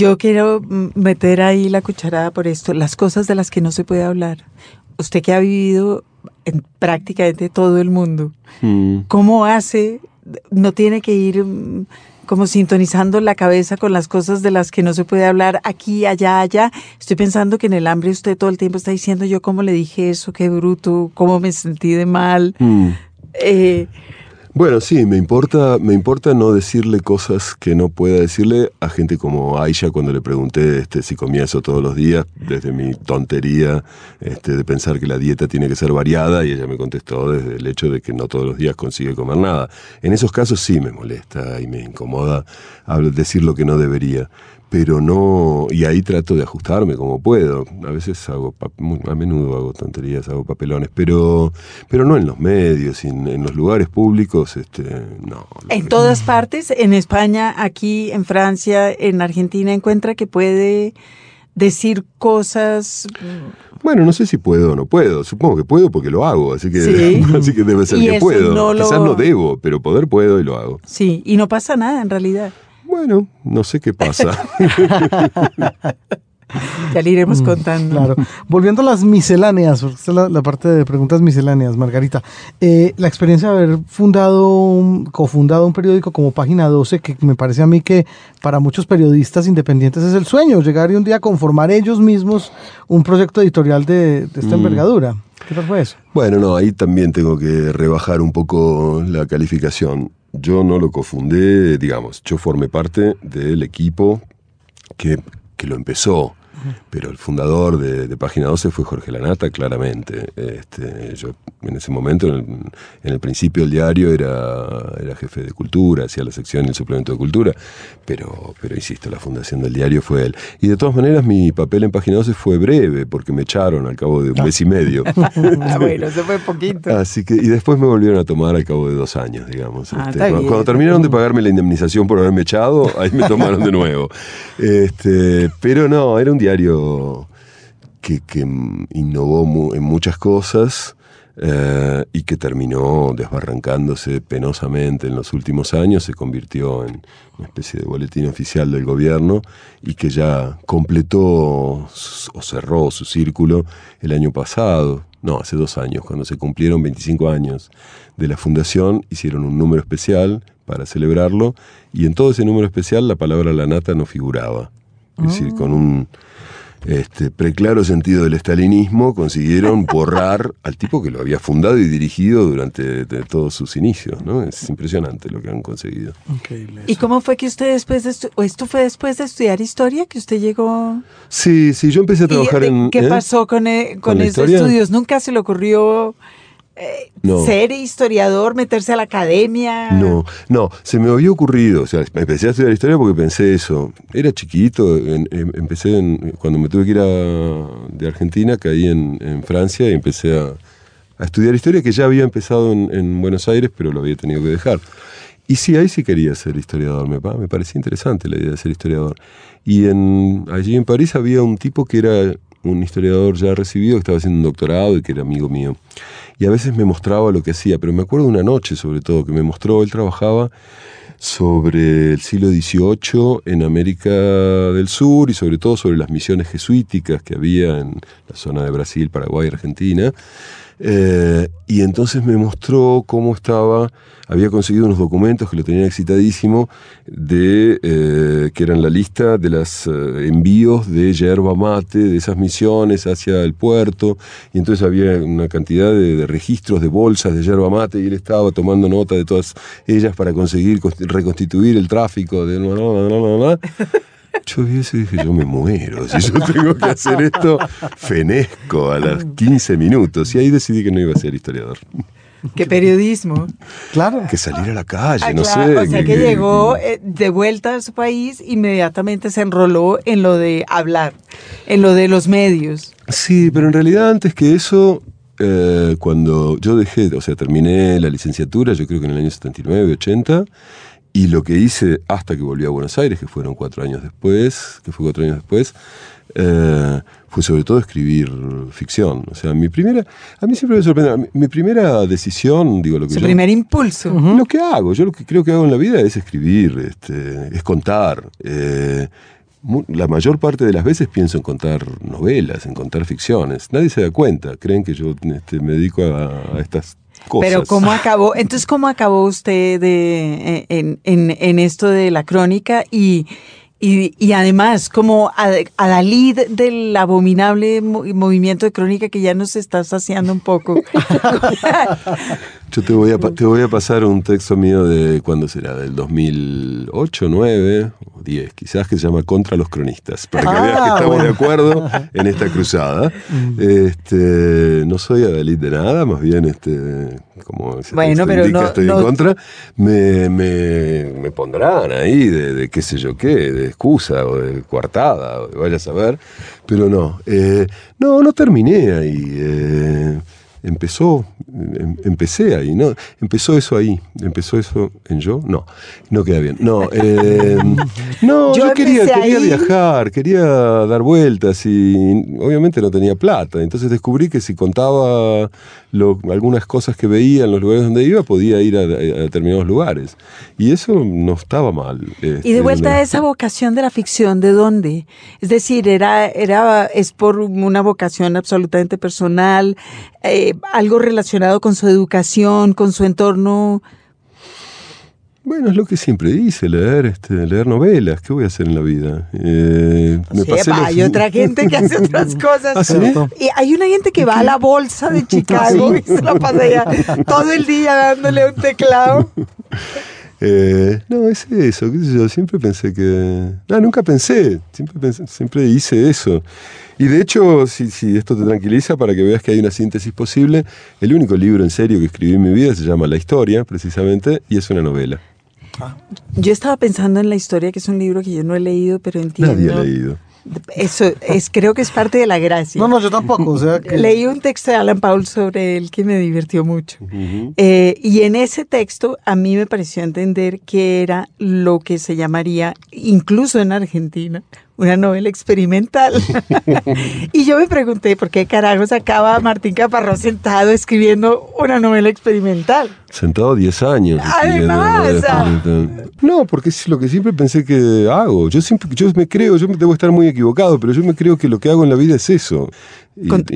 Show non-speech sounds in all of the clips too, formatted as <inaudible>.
Yo quiero meter ahí la cucharada por esto, las cosas de las que no se puede hablar. Usted que ha vivido en prácticamente todo el mundo, mm. ¿cómo hace? No tiene que ir mm, como sintonizando la cabeza con las cosas de las que no se puede hablar aquí, allá, allá. Estoy pensando que en el hambre usted todo el tiempo está diciendo yo cómo le dije eso, qué bruto, cómo me sentí de mal. Mm. Eh, bueno, sí, me importa, me importa no decirle cosas que no pueda decirle a gente como Aisha cuando le pregunté este, si comía eso todos los días, desde mi tontería este, de pensar que la dieta tiene que ser variada, y ella me contestó desde el hecho de que no todos los días consigue comer nada. En esos casos sí me molesta y me incomoda decir lo que no debería pero no, y ahí trato de ajustarme como puedo. A veces hago, a menudo hago tonterías, hago papelones, pero, pero no en los medios, en, en los lugares públicos, este, no. En todas partes, en España, aquí, en Francia, en Argentina, encuentra que puede decir cosas. Bueno, no sé si puedo o no puedo. Supongo que puedo porque lo hago, así que, <laughs> así que debe ser que puedo. Quizás no debo, pero poder puedo y lo hago. Sí, y no pasa nada en realidad. Bueno, no sé qué pasa. <laughs> ya le iremos mm, contando. Claro. Volviendo a las misceláneas, porque esta es la, parte de preguntas misceláneas, Margarita. Eh, la experiencia de haber fundado, cofundado un periódico como Página 12, que me parece a mí que para muchos periodistas independientes es el sueño, llegar y un día a conformar ellos mismos un proyecto editorial de, esta mm. envergadura. ¿Qué tal fue eso? Bueno, no, ahí también tengo que rebajar un poco la calificación yo no lo cofundé, digamos, yo formé parte del equipo que, que lo empezó. Pero el fundador de, Página 12 fue Jorge Lanata, claramente. Este, yo en ese momento, en el, principio del diario, era, era jefe de cultura, hacía la sección y el suplemento de cultura, pero, pero insisto, la fundación del diario fue él. Y de todas maneras, mi papel en Página 12 fue breve, porque me echaron al cabo de un mes y medio. <laughs> ah, bueno, se fue poquito. <laughs> Así que, y después me volvieron a tomar al cabo de dos años, digamos. Ah, este, cuando, terminaron de pagarme la indemnización por haberme echado, ahí me tomaron de nuevo. <laughs> Este, pero no, era un diario que, innovó en muchas cosas eh, y que terminó desbarrancándose penosamente en los últimos años, se convirtió en una especie de boletín oficial del gobierno y que ya completó o cerró su círculo el año pasado, no, hace dos años, cuando se cumplieron 25 años de la fundación, hicieron un número especial para celebrarlo y en todo ese número especial la palabra la nata no figuraba. Es decir, con un este, preclaro sentido del estalinismo, consiguieron <laughs> borrar al tipo que lo había fundado y dirigido durante todos sus inicios. ¿no? Es impresionante lo que han conseguido. ¿Y cómo fue que usted después de esto fue después de estudiar historia que usted llegó? Sí, sí, yo empecé a trabajar en... ¿Qué ¿eh? pasó con, e, con, esos estudios? ¿Nunca se le ocurrió eh, ser historiador, meterse a la academia. No, no, se me había ocurrido, o sea, empecé a estudiar historia porque pensé eso. Era chiquito, em, empecé cuando me tuve que ir de Argentina, caí en, Francia y empecé a, estudiar historia que ya había empezado en, Buenos Aires, pero lo había tenido que dejar. Y sí, ahí sí quería ser historiador, me, me parecía interesante la idea de ser historiador. Y en, allí en París había un tipo que era un historiador ya recibido, que estaba haciendo un doctorado y que era amigo mío y a veces me mostraba lo que hacía, pero me acuerdo una noche sobre todo que me mostró, él trabajaba sobre el siglo XVIII en América del Sur y sobre todo sobre las misiones jesuíticas que había en la zona de Brasil, Paraguay, Argentina. Eh, y entonces me mostró cómo estaba, había conseguido unos documentos que lo tenían excitadísimo, de, eh, que eran la lista de los eh, envíos de yerba mate, de esas misiones hacia el puerto, y entonces había una cantidad de, registros de bolsas de yerba mate, y él estaba tomando nota de todas ellas para conseguir reconstituir el tráfico de... <laughs> Yo vi eso y dije, yo me muero. Si yo <laughs> tengo que hacer esto, fenezco a los 15 minutos. Y ahí decidí que no iba a ser historiador. ¿Qué periodismo? Claro. Que salir a la calle, ah, no sé. O sea, que, llegó eh, de vuelta a su país, inmediatamente se enroló en lo de hablar, en lo de los medios. Sí, pero en realidad antes que eso, eh, cuando yo dejé, o sea, terminé la licenciatura, yo creo que en el año 79, 80, y lo que hice hasta que volví a Buenos Aires, que fueron cuatro años después, que fue cuatro años después, eh, fue sobre todo escribir ficción. O sea, mi primera, a mí siempre me sorprende, mi primera decisión, digo lo que... Su primer impulso. Lo que hago, yo lo que creo que hago en la vida es escribir, este, es contar. Eh, la mayor parte de las veces pienso en contar novelas, en contar ficciones. Nadie se da cuenta, creen que yo este, me dedico a, estas cosas. Pero ¿cómo acabó? Entonces, ¿cómo acabó usted de, en, en, en esto de la crónica y, y, y, además, como a, a Dalí del abominable movimiento de crónica que ya nos está saciando un poco. <laughs> Yo te voy, a, te voy a pasar un texto mío de, ¿cuándo será? Del 2008, 9 o 10, quizás, que se llama Contra los cronistas, para que veas que ah, estamos de acuerdo en esta cruzada. Mm. Este, no soy adalid de nada, más bien, este, como bueno, pero no, estoy en contra, me, me, me pondrán ahí de, de, qué sé yo qué, de excusa o de coartada, o de vaya a saber, pero no. Eh, no, no terminé ahí. Eh, empezó, em, empecé ahí, ¿no? Empezó eso ahí, empezó eso en yo, no, no queda bien. No, <laughs> em, no yo, quería, quería viajar, quería dar vueltas y obviamente no tenía plata. Entonces descubrí que si contaba algunas cosas que veía en los lugares donde iba, podía ir a, determinados lugares. Y eso no estaba mal. Este, y de vuelta a esa vocación de la ficción, ¿de dónde? Es decir, era, era, es por una vocación absolutamente personal, eh, algo relacionado con su educación, con su entorno. Bueno, es lo que siempre dice, leer, este, leer novelas. ¿Qué voy a hacer en la vida? Eh, hay otra <laughs> gente que hace otras <laughs> cosas. ¿Ah, y hay una gente que va a la bolsa de <laughs> Chicago y se la pasa ya todo el día dándole un teclado. Eh, no, es eso, yo siempre pensé que... No, nunca pensé, siempre, siempre hice eso. Y de hecho, si, si, esto te tranquiliza, para que veas que hay una síntesis posible, el único libro en serio que escribí en mi vida se llama La Historia, precisamente, y es una novela. Yo estaba pensando en La Historia, que es un libro que yo no he leído, pero entiendo... Nadie ha leído. Eso es, creo que es parte de la gracia. No, no, yo tampoco. O sea Leí un texto de Alan Paul sobre él que me divirtió mucho. Eh, y en ese texto a mí me pareció entender que era lo que se llamaría, incluso en Argentina, una novela experimental. <laughs> y yo me pregunté, ¿por qué carajos acaba Martín Caparrós sentado escribiendo una novela experimental? Sentado 10 años. Además. No, porque es lo que siempre pensé que hago. Yo siempre, yo me creo, yo debo estar muy equivocado, pero yo me creo que lo que hago en la vida es eso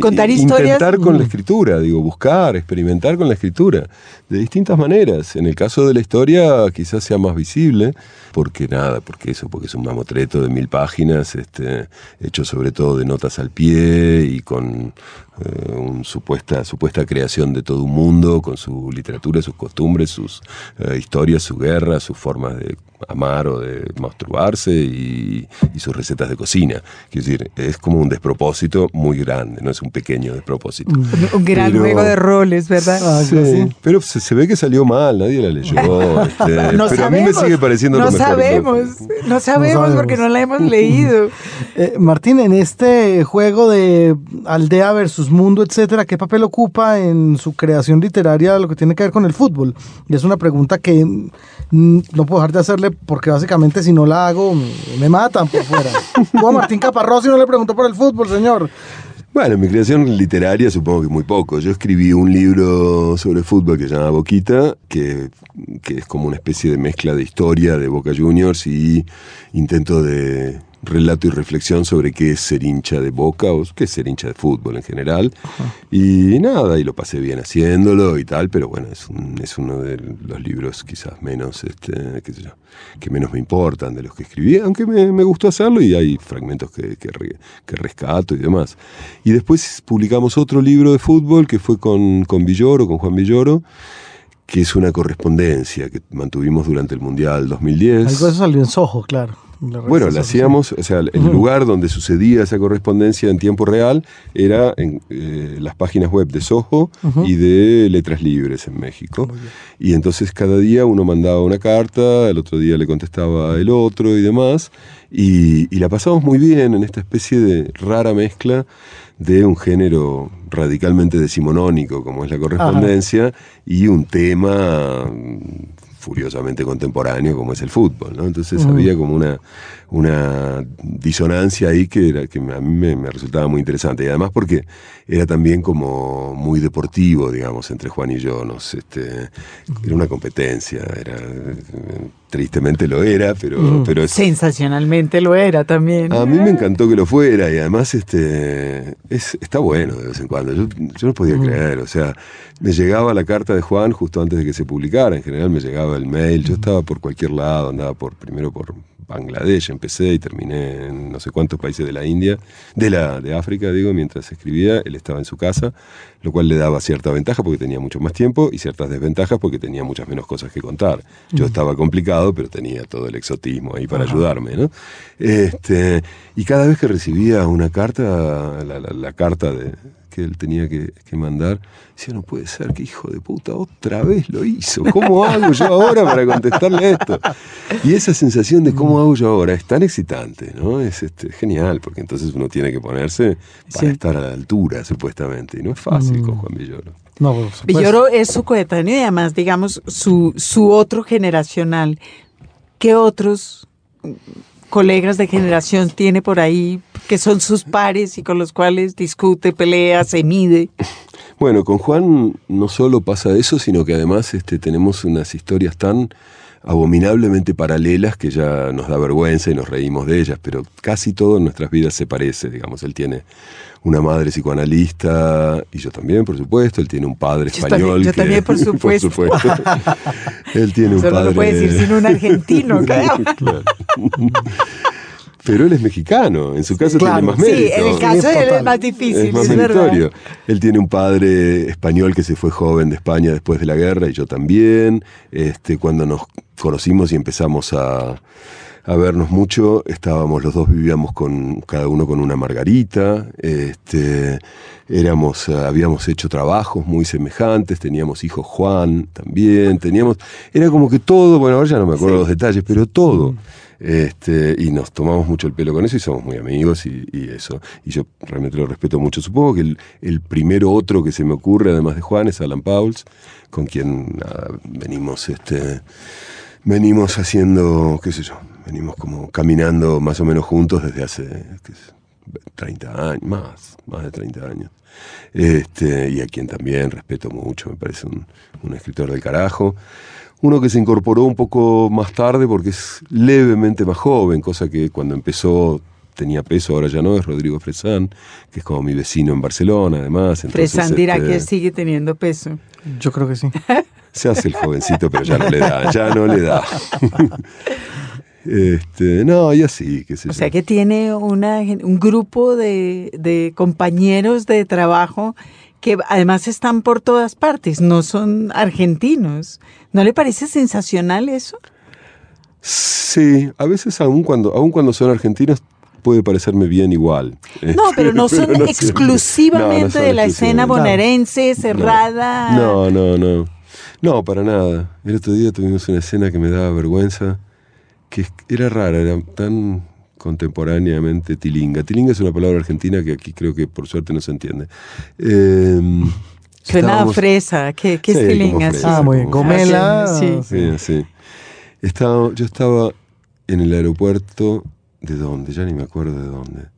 contar historias. Intentar con la escritura, digo, buscar, experimentar con la escritura, de distintas maneras. En el caso de la historia quizás sea más visible, porque nada, porque eso, porque es un mamotreto de mil páginas, este, hecho sobre todo de notas al pie y con eh, una supuesta, supuesta creación de todo un mundo, con su literatura, sus costumbres, sus eh, historias, su guerra, sus formas de amar o de masturbarse y, sus recetas de cocina. Quiero decir, es como un despropósito muy grande, no es un pequeño despropósito. Un, gran juego de roles, ¿verdad? Ah, sí, pero se, ve que salió mal, nadie la leyó. <laughs> Este, pero a mí me sigue pareciendo no lo mejor. Sabemos, no sabemos, porque no la hemos leído. <laughs> Eh, Martín, en este juego de aldea versus mundo, etcétera, ¿qué papel ocupa en su creación literaria lo que tiene que ver con el fútbol? Y es una pregunta que no puedo dejar de hacerle porque básicamente si no la hago me matan por fuera. <laughs> a Martín Caparrós y no le preguntó por el fútbol, señor. Bueno, mi creación literaria supongo que muy poco. Yo escribí un libro sobre fútbol que se llama Boquita, que, que es como una especie de mezcla de historia de Boca Juniors y intento de relato y reflexión sobre qué es ser hincha de boca o qué es ser hincha de fútbol en general. Y nada, y lo pasé bien haciéndolo y tal, pero bueno, es, es uno de los libros quizás menos, este, qué sé yo, que menos me importan de los que escribí, aunque me, me gustó hacerlo y hay fragmentos que, que, que, rescato y demás. Y después publicamos otro libro de fútbol que fue con, con Villoro, con Juan Villoro que es una correspondencia que mantuvimos durante el Mundial 2010. Algo eso salió en Soho, claro. Bueno, la hacíamos, o sea, el lugar donde sucedía esa correspondencia en tiempo real era en eh, las páginas web de Soho y de Letras Libres en México. Y entonces cada día uno mandaba una carta, el otro día le contestaba el otro y demás. Y, la pasamos muy bien en esta especie de rara mezcla de un género radicalmente decimonónico como es la correspondencia y un tema furiosamente contemporáneo como es el fútbol, ¿no? Entonces había como una, una disonancia ahí que, era, que a mí me, resultaba muy interesante. Y además porque era también como muy deportivo, digamos, entre Juan y yo. Nos, este, era una competencia, era tristemente lo era, pero, pero sensacionalmente lo era también. A mí me encantó que lo fuera y además este es, está bueno de vez en cuando. Yo, yo no podía creer, o sea, me llegaba la carta de Juan justo antes de que se publicara. En general me llegaba el mail. Yo estaba por cualquier lado, andaba por primero por Bangladesh empecé y terminé en no sé cuántos países de la India, de la de África, digo, mientras escribía, él estaba en su casa, lo cual le daba cierta ventaja porque tenía mucho más tiempo y ciertas desventajas porque tenía muchas menos cosas que contar. Yo estaba complicado, pero tenía todo el exotismo ahí para ayudarme, ¿no? Este, y cada vez que recibía una carta, la carta de, que él tenía que, mandar, decía, no puede ser, que hijo de puta, otra vez lo hizo. ¿Cómo hago yo ahora para contestarle esto? Y esa sensación de cómo hago yo ahora es tan excitante, ¿no? Es este, genial, porque entonces uno tiene que ponerse para estar a la altura, supuestamente. Y no es fácil con mm. Juan Villoro. No, Villoro es su coetáneo y además, digamos, su, su otro generacional. ¿Qué otros colegas de generación tiene por ahí que son sus pares y con los cuales discute, pelea, se mide? Bueno, con Juan no solo pasa eso, sino que además este, tenemos unas historias tan abominablemente paralelas que ya nos da vergüenza y nos reímos de ellas, pero casi todo en nuestras vidas se parece, digamos, él tiene una madre psicoanalista, y yo también, por supuesto, él tiene un padre español. yo también, por <laughs> supuesto. <laughs> él tiene un padre... No lo puede decir sin un argentino, <laughs> claro. Pero él es mexicano, en su caso tiene más mérito. Sí, en el caso de él es más difícil. Es más meritorio. Él tiene un padre español que se fue joven de España después de la guerra y yo también. Este, cuando nos conocimos y empezamos a, a vernos mucho, estábamos los dos vivíamos con cada uno con una margarita, este, éramos, habíamos hecho trabajos muy semejantes, teníamos hijo Juan también, teníamos, era como que todo, bueno, ahora ya no me acuerdo los detalles, pero todo. Mm. Este, y nos tomamos mucho el pelo con eso y somos muy amigos y, eso. Y yo realmente lo respeto mucho. Supongo que el, el, primero otro que se me ocurre, además de Juan, es Alan Pauls, con quien venimos, este, venimos haciendo, qué sé yo, venimos como caminando más o menos juntos desde hace 30 años, más, más de 30 años. Este, y a quien también respeto mucho, me parece un, un escritor del carajo. Uno que se incorporó un poco más tarde porque es levemente más joven, cosa que cuando empezó tenía peso, ahora ya no, es Rodrigo Fresán, que es como mi vecino en Barcelona, además. Fresán dirá este, que sigue teniendo peso. Yo creo que sí. <laughs> Se hace el jovencito, pero ya no le da, ya no le da. <laughs> Este, no, y así, qué sé O sea que tiene una, un grupo de, de, compañeros de trabajo que además están por todas partes, no son argentinos. ¿No le parece sensacional eso? Sí, a veces aún cuando, aún cuando son argentinos puede parecerme bien igual. No, <laughs> pero no <laughs> son exclusivamente de la escena bonaerense, cerrada. No, no, no. No, para nada. El otro día tuvimos una escena que me daba vergüenza que era rara, era tan contemporáneamente tilinga. Tilinga es una palabra argentina que aquí creo que por suerte no se entiende. Eh, Suena fresa, ¿qué, qué es tilinga? ah, muy bien. Gomela. Sí, sí. sí. Estaba, yo estaba en el aeropuerto, ¿de dónde? Ya ni me acuerdo de dónde.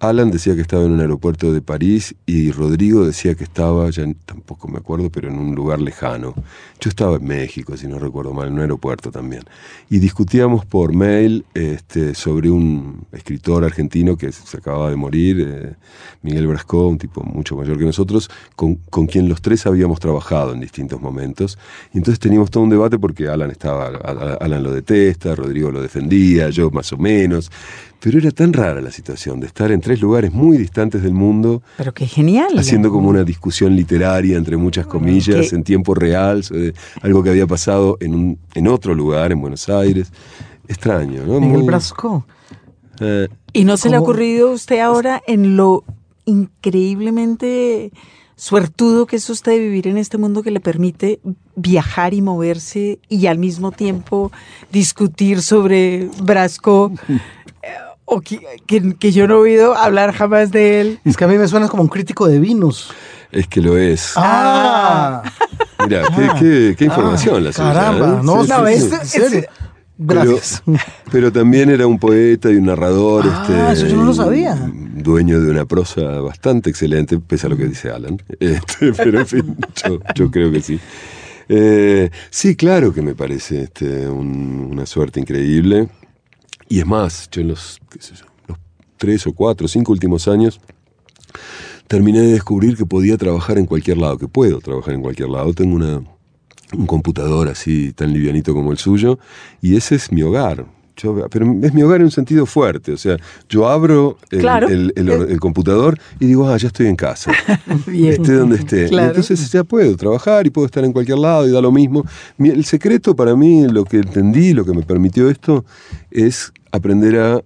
Alan decía que estaba en un aeropuerto de París y Rodrigo decía que estaba, ya tampoco me acuerdo, pero en un lugar lejano. Yo estaba en México, si no recuerdo mal, en un aeropuerto también. Y discutíamos por mail este, sobre un escritor argentino que se acababa de morir, eh, Miguel Brasco, un tipo mucho mayor que nosotros, con, con, quien los tres habíamos trabajado en distintos momentos. Y entonces teníamos todo un debate porque Alan estaba, Alan lo detesta, Rodrigo lo defendía, yo más o menos. Pero era tan rara la situación de estar en tres lugares muy distantes del mundo. Pero qué genial. Haciendo como una discusión literaria, entre muchas comillas, en tiempo real, sobre algo que había pasado en, un, en otro lugar, en Buenos Aires. Extraño, ¿no? En el Brasco. Eh, ¿Y no se le ha ocurrido a usted ahora en lo increíblemente suertudo que es usted vivir en este mundo que le permite viajar y moverse y al mismo tiempo discutir sobre Brasco <laughs> o que, que, yo no he oído hablar jamás de él. Es que a mí me suena como un crítico de vinos. Es que lo es. Ah. <laughs> Mira, qué, qué, información la suya. Caramba, ¿eh? no, no, es, Gracias. <laughs> Pero, también era un poeta y un narrador. Ah, este, eso yo no lo sabía. Dueño de una prosa bastante excelente, pese a lo que dice Alan. <laughs> Este, pero en fin, yo, yo creo que sí. Eh, sí, claro que me parece este, una suerte increíble. Y es más, yo en los, tres o cuatro cinco últimos años terminé de descubrir que podía trabajar en cualquier lado, que puedo trabajar en cualquier lado. Tengo una, un computador así tan livianito como el suyo y ese es mi hogar pero es mi hogar en un sentido fuerte, o sea, yo abro el, el, computador y digo, ah, ya estoy en casa, <laughs> esté donde esté. entonces ya puedo trabajar y puedo estar en cualquier lado y da lo mismo. El secreto para mí, lo que entendí, lo que me permitió esto, es aprender a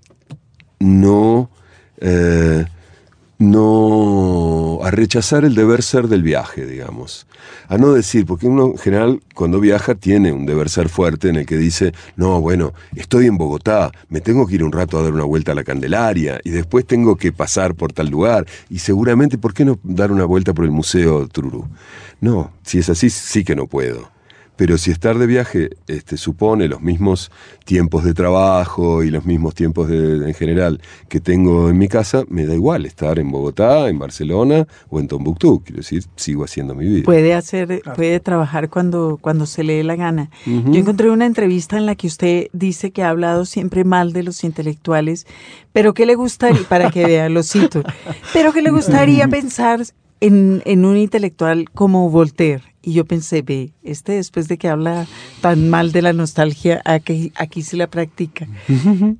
no... Eh, no a rechazar el deber ser del viaje, digamos. A no decir, porque uno en general cuando viaja tiene un deber ser fuerte en el que dice, no, bueno, estoy en Bogotá, me tengo que ir un rato a dar una vuelta a la Candelaria y después tengo que pasar por tal lugar y seguramente, ¿por qué no dar una vuelta por el Museo Trurú? No, si es así, sí que no puedo. Pero si estar de viaje este, supone los mismos tiempos de trabajo y los mismos tiempos de, en general que tengo en mi casa, me da igual estar en Bogotá, en Barcelona o en Tombuctú. Quiero decir, sigo haciendo mi vida. Puede hacer, puede trabajar cuando, cuando se le dé la gana. Yo encontré una entrevista en la que usted dice que ha hablado siempre mal de los intelectuales, pero que le gustaría, <laughs> para que vea, lo cito, pero que le gustaría pensar en, en un intelectual como Voltaire y yo pensé, ve, este después de que habla tan mal de la nostalgia, aquí, aquí se la practica.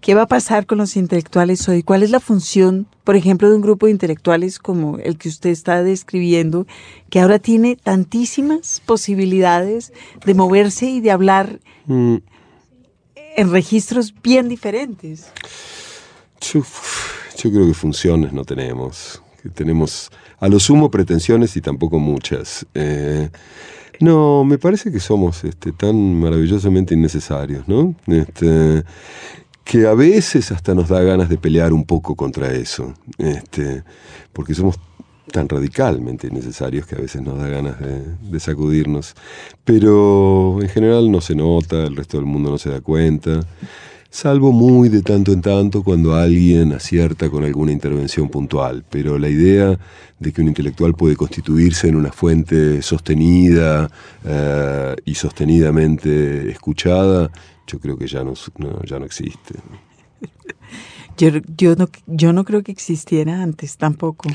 ¿Qué va a pasar con los intelectuales hoy? ¿Cuál es la función, por ejemplo, de un grupo de intelectuales como el que usted está describiendo, que ahora tiene tantísimas posibilidades de moverse y de hablar mm. en registros bien diferentes? Yo, yo creo que funciones no tenemos. Tenemos a lo sumo pretensiones y tampoco muchas. Eh, no, me parece que somos este, tan maravillosamente innecesarios, ¿no? Este, que a veces hasta nos da ganas de pelear un poco contra eso, este, porque somos tan radicalmente innecesarios que a veces nos da ganas de, sacudirnos. Pero en general no se nota, el resto del mundo no se da cuenta salvo muy de tanto en tanto cuando alguien acierta con alguna intervención puntual. Pero la idea de que un intelectual puede constituirse en una fuente sostenida eh, y sostenidamente escuchada, yo creo que ya no, ya no existe. Yo, yo, no, yo no creo que existiera antes tampoco,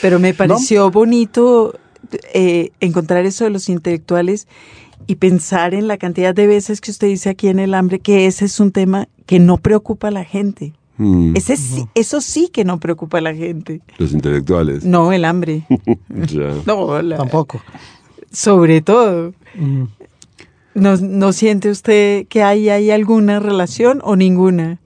pero me pareció bonito eh, encontrar eso de los intelectuales y pensar en la cantidad de veces que usted dice aquí en el hambre que ese es un tema que no preocupa a la gente. Mm. Ese Eso sí que no preocupa a la gente. Los intelectuales. No, el hambre. <laughs> No, tampoco. Sobre todo. Mm. ¿No, ¿No, siente usted que hay, hay alguna relación o ninguna?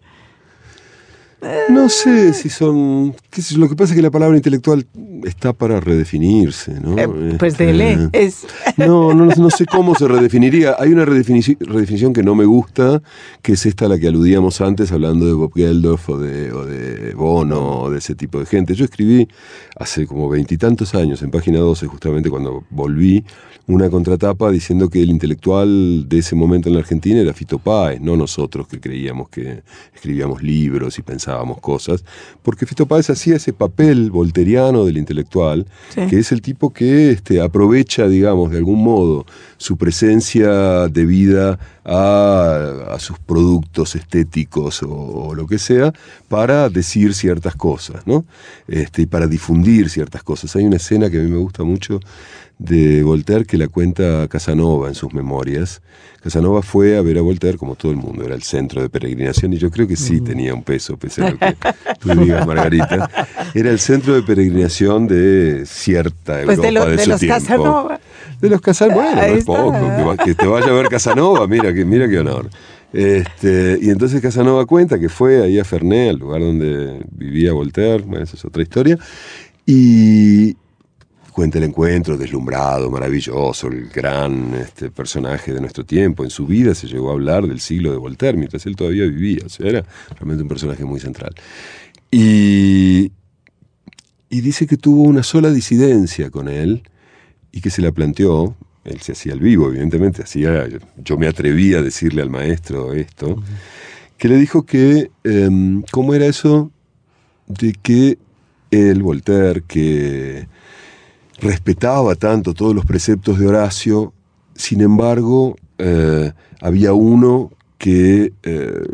No sé si son. lo que pasa es que la palabra intelectual está para redefinirse, ¿no? Eh, pues dele. Este, es. No, no, no, sé cómo se redefiniría. Hay una redefinición, que no me gusta, que es esta a la que aludíamos antes, hablando de Bob Geldof o de, o de Bono o de ese tipo de gente. Yo escribí hace como veintitantos años, en página 12, justamente cuando volví, una contratapa diciendo que el intelectual de ese momento en la Argentina era Fito Páez, no nosotros que creíamos que escribíamos libros y pensábamos cosas, porque Fito Páez hacía ese papel volteriano del intelectual, que es el tipo que este, aprovecha, digamos, de algún modo su presencia debida a, a sus productos estéticos o, lo que sea, para decir ciertas cosas, ¿no? Este, y para difundir ciertas cosas. Hay una escena que a mí me gusta mucho de Voltaire que la cuenta Casanova en sus memorias. Casanova fue a ver a Voltaire como todo el mundo, era el centro de peregrinación y yo creo que sí tenía un peso, pese a lo que tú digas, Margarita. Era el centro de peregrinación de cierta pues Europa de, de, los Casanova. De los Casanova, bueno, no es poco, que, te vaya a ver Casanova, mira, que, mira qué honor. Este, y entonces Casanova cuenta que fue ahí a Fernet, al lugar donde vivía Voltaire, bueno, esa es otra historia, y, cuenta el encuentro deslumbrado, maravilloso, el gran este, personaje de nuestro tiempo. En su vida se llegó a hablar del siglo de Voltaire, mientras él todavía vivía. O sea, era realmente un personaje muy central. Y, y dice que tuvo una sola disidencia con él y que se la planteó. Él se hacía el vivo, evidentemente, hacía, yo me atreví a decirle al maestro esto, que le dijo que, em, ¿cómo era eso? De que él, Voltaire, que respetaba tanto todos los preceptos de Horacio, sin embargo, eh, había uno que eh,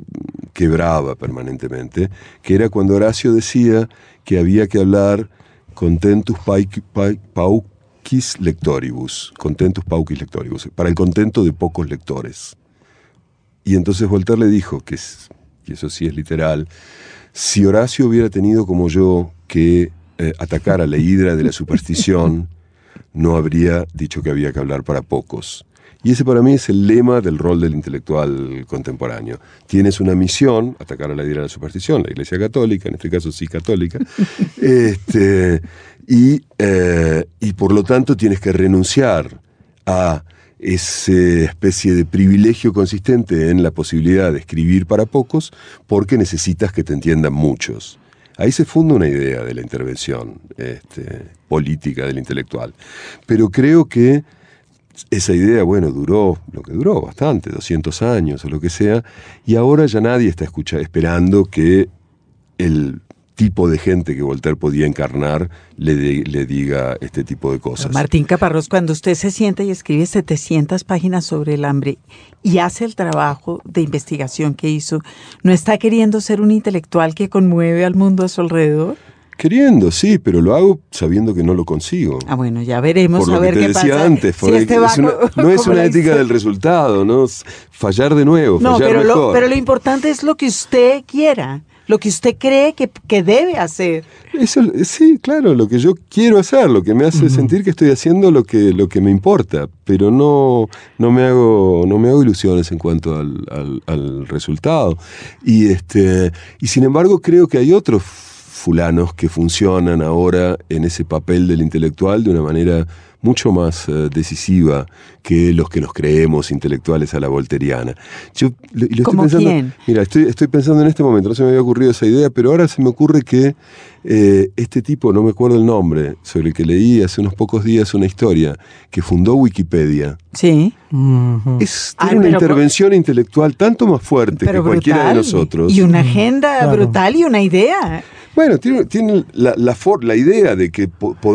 quebraba permanentemente, que era cuando Horacio decía que había que hablar contentus paucis lectoribus, contentus paucis lectoribus, para el contento de pocos lectores. Y entonces Voltaire le dijo, que, eso sí es literal, si Horacio hubiera tenido como yo que eh, atacar a la hidra de la superstición, no habría dicho que había que hablar para pocos. Y ese para mí es el lema del rol del intelectual contemporáneo. Tienes una misión, atacar a la hidra de la superstición, la Iglesia Católica, en este caso sí católica, <laughs> este, y, eh, y por lo tanto tienes que renunciar a esa especie de privilegio consistente en la posibilidad de escribir para pocos porque necesitas que te entiendan muchos. Ahí se funda una idea de la intervención este, política del intelectual. Pero creo que esa idea, bueno, duró lo que duró, bastante, 200 años o lo que sea, y ahora ya nadie está escuchando, esperando que el tipo de gente que Voltaire podía encarnar le, le diga este tipo de cosas. Martín Caparrós, cuando usted se sienta y escribe 700 páginas sobre el hambre y hace el trabajo de investigación que hizo, ¿no está queriendo ser un intelectual que conmueve al mundo a su alrededor? Queriendo, sí, pero lo hago sabiendo que no lo consigo. Ah, bueno, ya veremos Por a ver que te qué decía pasa. antes, Si este es una- no <laughs> es una ética del resultado, ¿no? Fallar de nuevo, No, fallar pero lo, mejor. pero lo importante es lo que usted quiera, lo que usted cree que, que debe hacer. Eso, sí, claro, lo que yo quiero hacer, lo que me hace sentir que estoy haciendo lo que, lo que me importa, pero no, no, me, hago, no me hago ilusiones en cuanto al, al- al resultado. Y, este, y sin embargo creo que hay otros fulanos que funcionan ahora en ese papel del intelectual de una manera mucho más eh, decisiva que los que nos creemos intelectuales a la volteriana. Yo lo- y lo estoy ¿Cómo pensando- quién? Mira, estoy, estoy pensando en este momento, no se me había ocurrido esa idea, pero ahora se me ocurre que eh, este tipo, no me acuerdo el nombre, sobre el que leí hace unos pocos días una historia, que fundó Wikipedia, Sí. Es, Ay, tiene una pero- intervención intelectual tanto más fuerte Pero que cualquiera brutal. de nosotros. Y una agenda Claro. brutal y una idea. Bueno, tiene, la, la, la idea de que,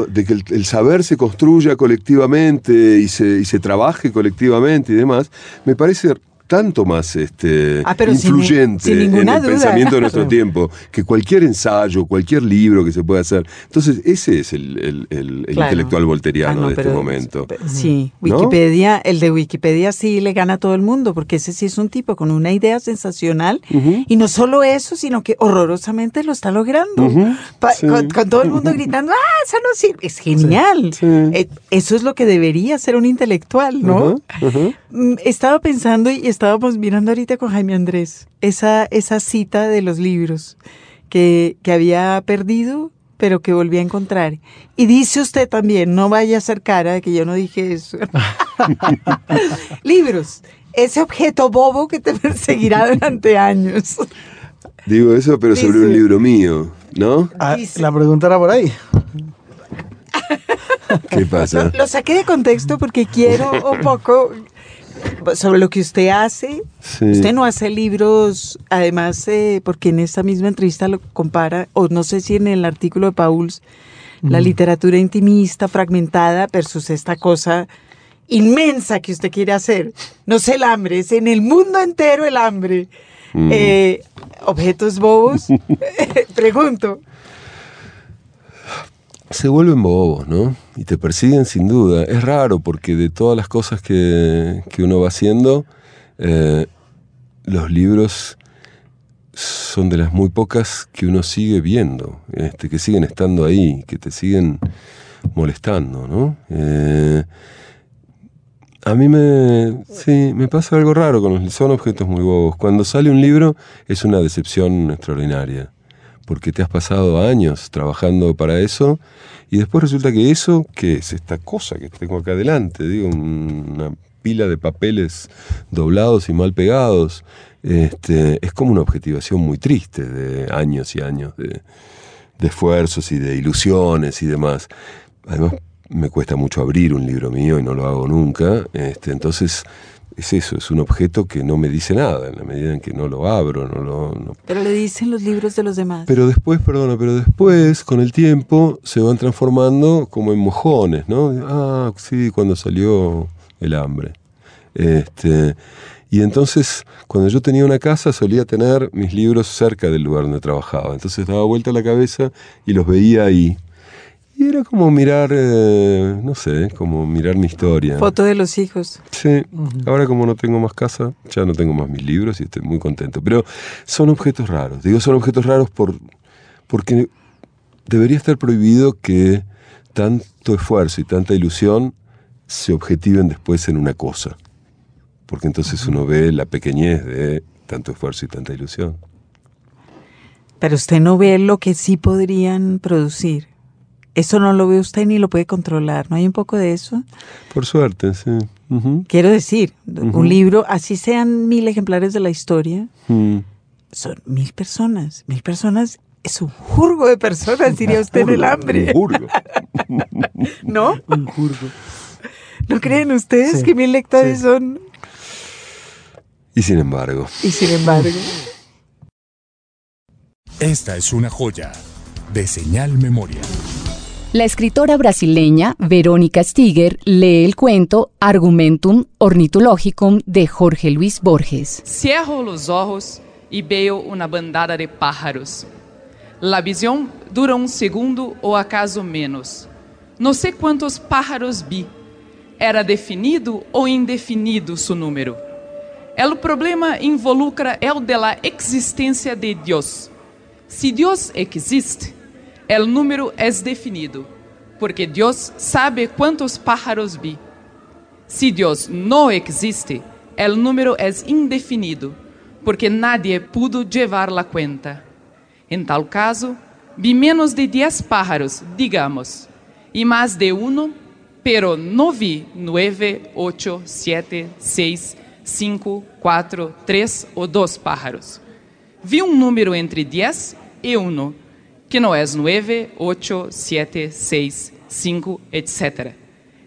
de que el, el saber se construya colectivamente y se, y se trabaje colectivamente y demás, me parece tanto más este, Ah, sin- influyente sin en el duda. pensamiento de nuestro <laughs> tiempo que cualquier ensayo, cualquier libro que se pueda hacer. Entonces, ese es el, el- el- el Claro. intelectual volteriano Ah, no, de este pero- momento. Sí, ¿No? Wikipedia, el de Wikipedia sí le gana a todo el mundo, porque ese sí es un tipo con una idea sensacional. Y no solo eso, sino que horrorosamente lo está logrando. Ujú, Pa- sí. con, con todo el mundo gritando, <laughs> ¡ah, eso no sirve! Es genial. Sí. Eh, eso es lo que debería ser un intelectual, ¿no? Mm, Estaba pensando y estábamos mirando ahorita con Jaime Andrés esa, esa cita de los libros que, que había perdido, pero que volví a encontrar. Y dice usted también, no vaya a hacer cara de que yo no dije eso. <laughs> libros, ese objeto bobo que te <laughs> perseguirá durante años. Digo eso, pero sobre un libro mío, ¿no? Ah, dice- la pregunta era por ahí. ¿Qué pasa? Lo saqué de contexto porque quiero un poco sobre lo que usted hace. Sí. Usted no hace libros, además, eh, porque en esta misma entrevista lo compara, o no sé si en el artículo de Pauls, la literatura intimista, fragmentada, versus esta cosa inmensa que usted quiere hacer. No es el hambre, es en el mundo entero el hambre. Mm. Eh, objetos bobos. <laughs> Pregunto. Se vuelven bobos, ¿no? Y te persiguen sin duda. Es raro porque de todas las cosas que, que uno va haciendo, eh, los libros son de las muy pocas que uno sigue viendo, este, que siguen estando ahí, que te siguen molestando, ¿no? Eh, a mí me, sí, me pasa algo raro con los son objetos muy bobos. Cuando sale un libro es una decepción extraordinaria, porque te has pasado años trabajando para eso y después resulta que eso, que es esta cosa que tengo acá adelante, digo, una pila de papeles doblados y mal pegados, este, es como una objetivación muy triste de años y años de, esfuerzos y de ilusiones y demás. Además, me cuesta mucho abrir un libro mío y no lo hago nunca. Este, entonces, es eso, es un objeto que no me dice nada en la medida en que no lo abro, no lo... no- Pero le dicen los libros de los demás. Pero después, perdona, pero después, con el tiempo, se van transformando como en mojones, ¿no? Ah, sí, cuando salió el hambre. Este, y entonces, cuando yo tenía una casa, solía tener mis libros cerca del lugar donde trabajaba. Entonces daba vuelta la cabeza y los veía ahí. Y era como mirar, eh, no sé, como mirar mi historia. Foto de los hijos. Sí, ahora como no tengo más casa, ya no tengo más mis libros y estoy muy contento. Pero son objetos raros. Digo, son objetos raros por, porque debería estar prohibido que tanto esfuerzo y tanta ilusión se objetiven después en una cosa. Porque entonces uno ve la pequeñez de tanto esfuerzo y tanta ilusión. Pero usted no ve lo que sí podrían producir. Eso no lo ve usted ni lo puede controlar. ¿No hay un poco de eso? Por suerte, sí. Quiero decir, un libro, así sean mil ejemplares de la historia, mm. son mil personas. Mil personas es un jurgo de personas, diría usted, en el hambre. Un jurgo. <laughs> ¿No? Un jurgo. ¿No creen ustedes que mil lectores son? Y sin embargo. Y sin embargo. Esta es una joya de señal memoria. La escritora brasileña Verónica Stiger lee el cuento Argumentum Ornitologicum de Jorge Luis Borges. Cierro los ojos y veo una bandada de pájaros. La visión dura un segundo o acaso menos. No sé cuántos pájaros vi. Era definido o indefinido su número. El problema involucra el de la existencia de Dios. Si Dios existe, el número es definido, porque Dios sabe cuántos pájaros vi. Si Dios no existe, el número es indefinido, porque nadie pudo llevar la cuenta. En tal caso, vi menos de 10 pájaros, digamos, y más de uno, pero no vi 9, 8, 7, 6, 5, 4, 3 o 2 pájaros. Vi um número entre 10 e 1 que não é 9, 8, 7, 6, 5, etc.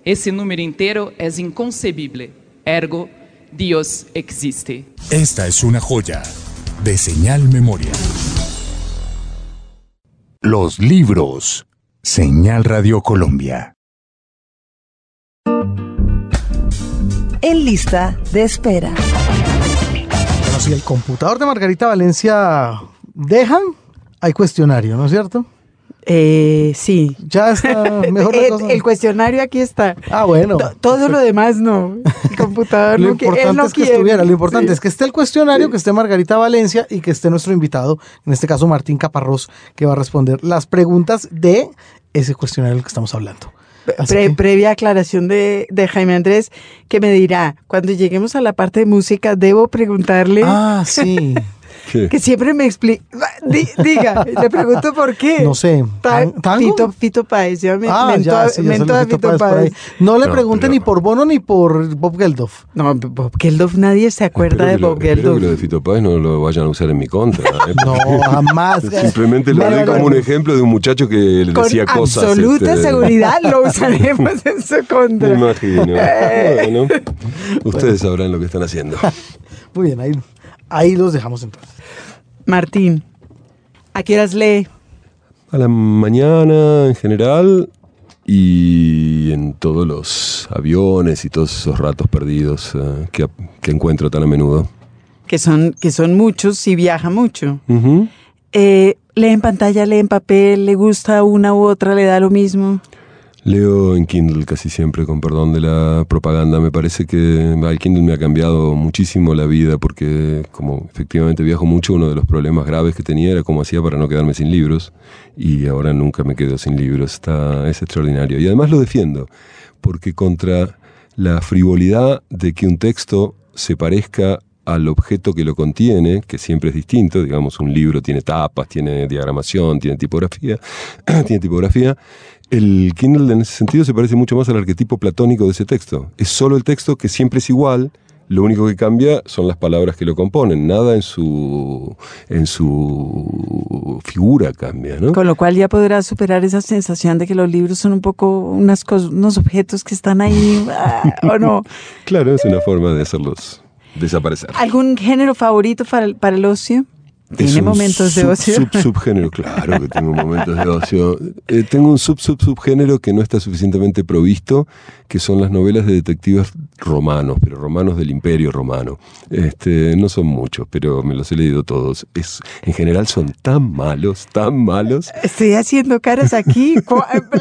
Esse número inteiro é inconcebível. Ergo, Dios existe. Esta es una joya de señal memoria. Los libros. Señal Radio Colombia. En lista de espera. Bueno, si el computador de Margarita Valencia dejan, hay cuestionario, ¿no es cierto? Eh, sí. Ya está mejor <laughs> el, cuestionario aquí está. Ah, bueno. todo lo demás no. El <laughs> computador lo importante es que estuviera. Lo importante es que esté el cuestionario, que esté Margarita Valencia y que esté nuestro invitado, en este caso Martín Caparrós, que va a responder las preguntas de ese cuestionario del que estamos hablando. Previa aclaración de, de, Jaime Andrés, que me dirá, cuando lleguemos a la parte de música, debo preguntarle. Ah, sí. Que siempre me explica. diga, le pregunto por qué. No sé. Fito, Fito Páez. Yo me, ah, ya, sí, Fito, No le pregunte ni por Bono ni por Bob Geldof. No, Bob Geldof nadie se acuerda de Bob Geldof. Espero que lo de Fito Páez no lo vayan a usar en mi contra. ¿eh? <laughs> no, jamás. <laughs> Simplemente lo doy como un ejemplo de un muchacho que le decía cosas. Con absoluta este, seguridad lo <laughs> usaremos en su contra. Me imagino. bueno, ustedes sabrán lo que están haciendo. Muy bien, ahí Ahí los dejamos entonces. Martín, ¿a qué horas lee? A la mañana en general y en todos los aviones y todos esos ratos perdidos eh, que, encuentro tan a menudo. Que son, que son muchos y viaja mucho. Eh, ¿Lee en pantalla, lee en papel? ¿Le gusta una u otra? ¿Le da lo mismo? Leo en Kindle casi siempre, con perdón de la propaganda. Me parece que el Kindle me ha cambiado muchísimo la vida porque como efectivamente viajo mucho, uno de los problemas graves que tenía era cómo hacía para no quedarme sin libros y ahora nunca me quedo sin libros. Está, es extraordinario. Y además lo defiendo porque contra la frivolidad de que un texto se parezca al objeto que lo contiene, que siempre es distinto, digamos, un libro tiene tapas, tiene diagramación, tiene tipografía, <clears throat> tiene tipografía, el Kindle en ese sentido se parece mucho más al arquetipo platónico de ese texto. Es solo el texto que siempre es igual, lo único que cambia son las palabras que lo componen, nada en su, en su figura cambia. ¿no? Con lo cual ya podrás superar esa sensación de que los libros son un poco unas unos objetos que están ahí, ah, <laughs> ¿o no? claro, es una forma de hacerlos ¿Algún género favorito para el, para el ocio? ¿Tiene momentos de ocio? Sub, subgénero, claro que tengo momentos de ocio. Eh, tengo un sub, sub, subgénero que no está suficientemente provisto, que son las novelas de detectives romanos, pero romanos del imperio romano. Este, no son muchos, pero me los he leído todos. Es, en general son tan malos, tan malos. Estoy haciendo caras aquí.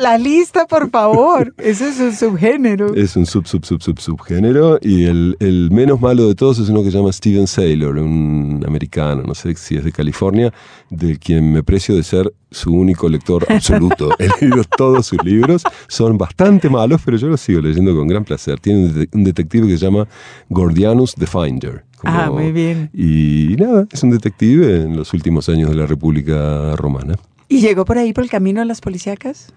La lista, por favor. Eso es un subgénero. Es un sub, sub, sub, sub, subgénero. Y el, el menos malo de todos es uno que se llama Steven Saylor, un americano, no sé si es de California, de quien me precio de ser su único lector absoluto. <laughs> He leído todos sus libros, son bastante malos, pero yo los sigo leyendo con gran placer. Tiene un detective que se llama Gordianus the Finder. ah, muy bien. Y nada, es un detective en los últimos años de la República Romana. ¿Y llegó por ahí por el camino a las policíacas?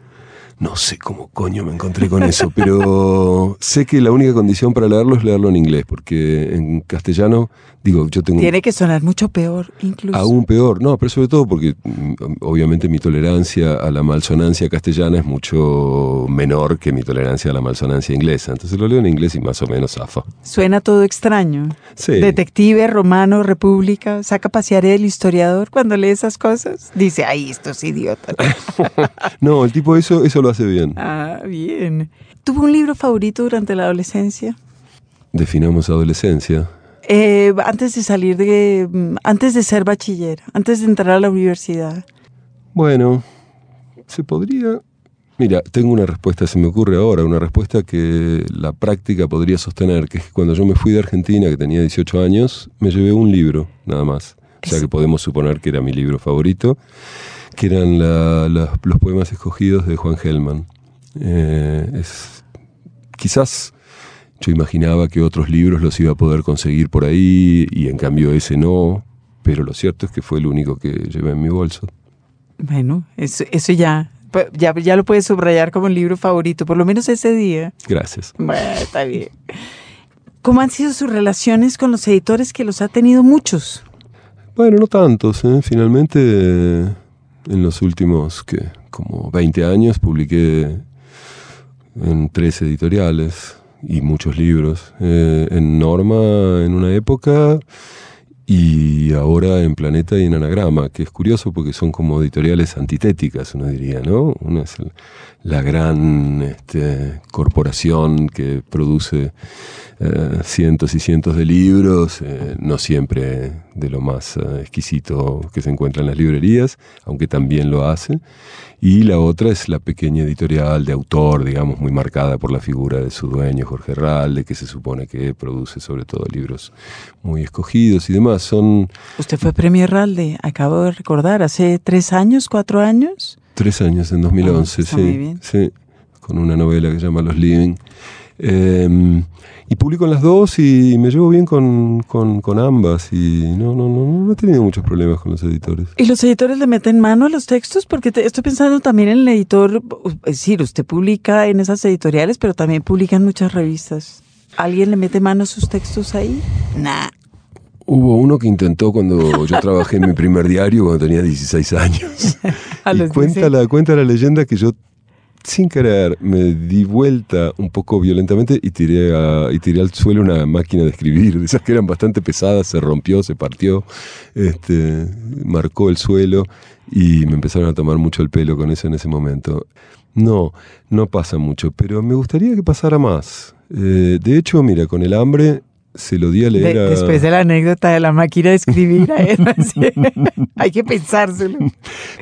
No sé cómo coño me encontré con eso, pero <laughs> sé que la única condición para leerlo es leerlo en inglés, porque en castellano, digo, yo tengo... Tiene que sonar mucho peor, incluso. Aún peor, no, pero sobre todo porque mm, obviamente mi tolerancia a la malsonancia castellana es mucho menor que mi tolerancia a la malsonancia inglesa. Entonces lo leo en inglés y más o menos zafa. Suena todo extraño. Sí. Detective, romano, república, saca a pasear el historiador cuando lee esas cosas. Dice, ay, estos idiotas. <laughs> no, el tipo eso, eso lo hace bien. Ah, bien. ¿Tuvo un libro favorito durante la adolescencia? Definamos adolescencia. Eh, antes de salir de, mm, antes de ser bachiller, antes de entrar a la universidad. Bueno, se podría... Mira, tengo una respuesta, se me ocurre ahora, una respuesta que la práctica podría sostener, que es que cuando yo me fui de Argentina, que tenía 18 años, me llevé un libro, nada más. O sea que podemos suponer que era mi libro favorito que eran la, la, los poemas escogidos de Juan Gelman. Eh, es, quizás yo imaginaba que otros libros los iba a poder conseguir por ahí y en cambio ese no, pero lo cierto es que fue el único que llevé en mi bolso. Bueno, eso, eso ya, ya, ya lo puedes subrayar como el libro favorito, por lo menos ese día. Gracias. Bueno, está bien. ¿Cómo han sido sus relaciones con los editores que los ha tenido muchos? Bueno, no tantos. ¿eh? Finalmente en los últimos, que como 20 años, publiqué en tres editoriales y muchos libros. Eh, en Norma en una época y ahora en Planeta y en Anagrama, que es curioso porque son como editoriales antitéticas, uno diría, ¿no? Una es el, la gran este, corporación que produce eh, cientos y cientos de libros, eh, no siempre de lo más exquisito que se encuentra en las librerías, aunque también lo hace. Y la otra es la pequeña editorial de autor, digamos, muy marcada por la figura de su dueño, Jorge Ralde, que se supone que produce sobre todo libros muy escogidos y demás. Son... Usted fue premio Ralde, acabo de recordar, hace tres años, cuatro años. Tres años, en 2011, ah, sí, sí, con una novela que se llama Los Living. Eh, y publico en las dos y me llevo bien con, con, con, ambas y no, no, no, no he tenido muchos problemas con los editores. ¿Y los editores le meten mano a los textos? Porque te, estoy pensando también en el editor, es decir, usted publica en esas editoriales, pero también publica en muchas revistas. ¿Alguien le mete mano a sus textos ahí? Nah. Hubo uno que intentó cuando yo trabajé en mi primer diario cuando tenía 16 años. <laughs> y cuenta la, cuenta la leyenda que yo sin querer me di vuelta un poco violentamente y tiré, a, y tiré al suelo una máquina de escribir, <laughs> esas que eran bastante pesadas, se rompió, se partió, este, marcó el suelo y me empezaron a tomar mucho el pelo con eso en ese momento. No, no pasa mucho, pero me gustaría que pasara más. Eh, de hecho, mira, con el hambre se lo di a leer de, a... Después de la anécdota de la máquina de escribir a él, <laughs> <laughs> hay que pensárselo.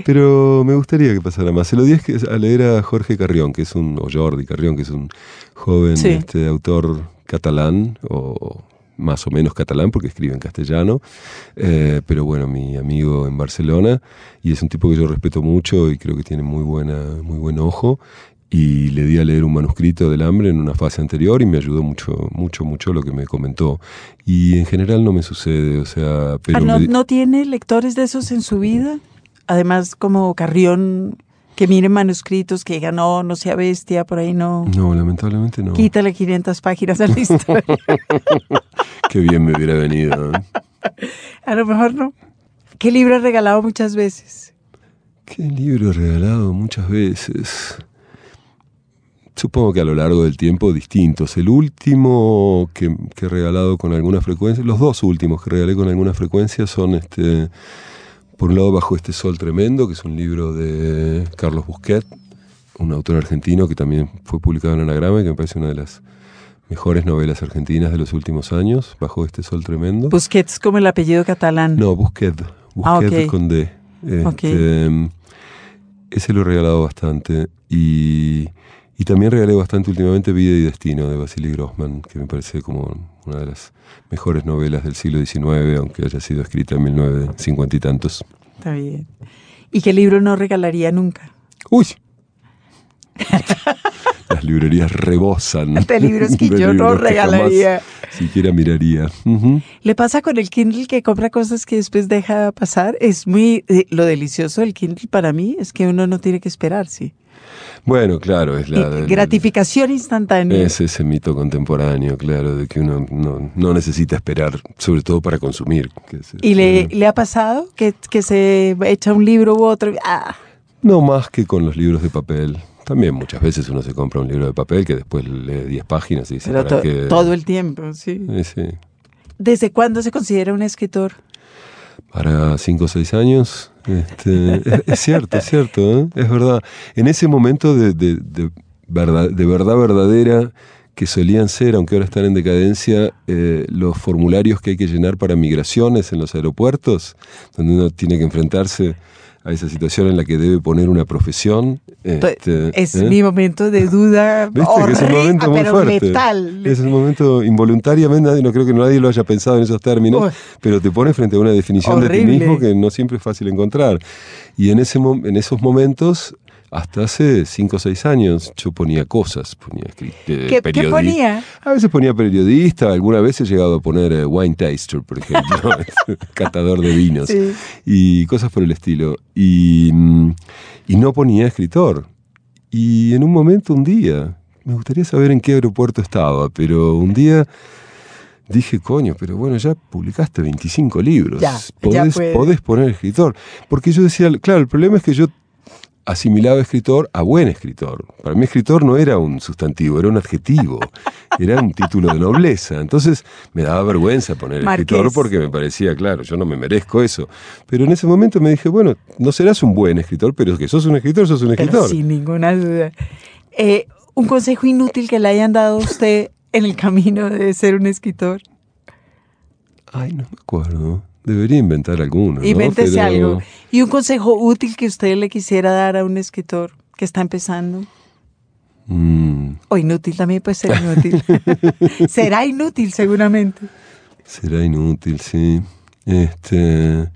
Pero me gustaría que pasara más. Se lo di a leer a Jorge Carrión, que es un, o Jordi Carrión, que es un joven sí. este, autor catalán, o más o menos catalán, porque escribe en castellano, eh, pero bueno, mi amigo en Barcelona, y es un tipo que yo respeto mucho y creo que tiene muy, buena, muy buen ojo, y le di a leer un manuscrito del hambre en una fase anterior y me ayudó mucho, mucho, mucho lo que me comentó. Y en general no me sucede, o sea... Pero ¿No, me... ¿No tiene lectores de esos en su vida? Además, como Carrión, que miren manuscritos, que digan, no, no sea bestia, por ahí no... No, lamentablemente no. Quítale 500 páginas a la <laughs> historia. <laughs> Qué bien me hubiera venido. ¿eh? A lo mejor no. ¿Qué libro has regalado muchas veces? ¿Qué libro he regalado muchas veces? Supongo que a lo largo del tiempo distintos. El último que, que, he regalado con alguna frecuencia, los dos últimos que regalé con alguna frecuencia son este Por un lado, Bajo este sol tremendo, que es un libro de Carlos Busquet, un autor argentino que también fue publicado en Anagrama y que me parece una de las mejores novelas argentinas de los últimos años, Bajo este sol tremendo. Busquets como el apellido catalán. No, Busquet. Ah, Busquet con D. Este, Ese lo he regalado bastante. Y, y también regalé bastante últimamente Vida y Destino de Vasily Grossman, que me parece como una de las mejores novelas del siglo XIX, aunque haya sido escrita en 1950 y tantos. Está bien. ¿Y qué libro no regalaría nunca? ¡Uy! <laughs> Las librerías rebosan. De libros que <laughs> de yo no que regalaría. Siquiera miraría. Ujú. ¿Le pasa con el Kindle que compra cosas que después deja pasar? Es muy... eh, lo delicioso del Kindle para mí es que uno no tiene que esperar, sí. Bueno, claro, es la. Gratificación instantánea. Es ese mito contemporáneo, claro, de que uno no, no necesita esperar, sobre todo para consumir. que es, ¿Y le, este, le ha pasado que, que se echa un libro u otro? Ah, No más que con los libros de papel. También muchas veces uno se compra un libro de papel que después lee 10 páginas y dice, pero ¿para to- qué? todo el tiempo, sí. Eh, sí. ¿Desde cuándo se considera un escritor? Para 5 o 6 años. Este, es, cierto, es cierto, ¿eh? es verdad. En ese momento de, de- de verdad, de verdad verdadera que solían ser, aunque ahora están en decadencia, eh, los formularios que hay que llenar para migraciones en los aeropuertos, donde uno tiene que enfrentarse a esa situación en la que debe poner una profesión. este, es ¿eh? mi momento de duda <laughs> ¿Viste que es un horrible, momento muy pero fuerte? letal. Es un momento involuntariamente, no creo que nadie lo haya pensado en esos términos, pero te pone frente a una definición de ti Horrible. mismo que no siempre es fácil encontrar. Y en, ese, en esos momentos, hasta hace 5 o 6 años, yo ponía cosas, ponía eh, ¿Qué, qué ponía? A veces ponía periodista, alguna vez he llegado a poner eh, wine taster, por ejemplo, <laughs> catador de vinos Sí. y cosas por el estilo. Y, mm, y no ponía escritor. Y en un momento, un día, me gustaría saber en qué aeropuerto estaba, pero un día dije, coño, pero bueno, ya publicaste 25 libros. Ya, ya podés, puede. podés poner escritor. Porque yo decía, claro, el problema es que yo asimilaba escritor a buen escritor. Para mí escritor no era un sustantivo, era un adjetivo, <laughs> era un título de nobleza. Entonces me daba vergüenza poner Marqués. escritor porque me parecía, claro, yo no me merezco eso. Pero en ese momento me dije, bueno, no serás un buen escritor, pero que sos un escritor, sos un Pero escritor. sin ninguna duda. Eh, un consejo inútil que le hayan dado a usted en el camino de ser un escritor. Ay, no me acuerdo. Debería inventar alguno. ¿no? Invéntese Pero- algo. Y un consejo útil que usted le quisiera dar a un escritor que está empezando. Mm, O inútil también puede ser inútil. <laughs> Será inútil seguramente. será inútil, sí. Este.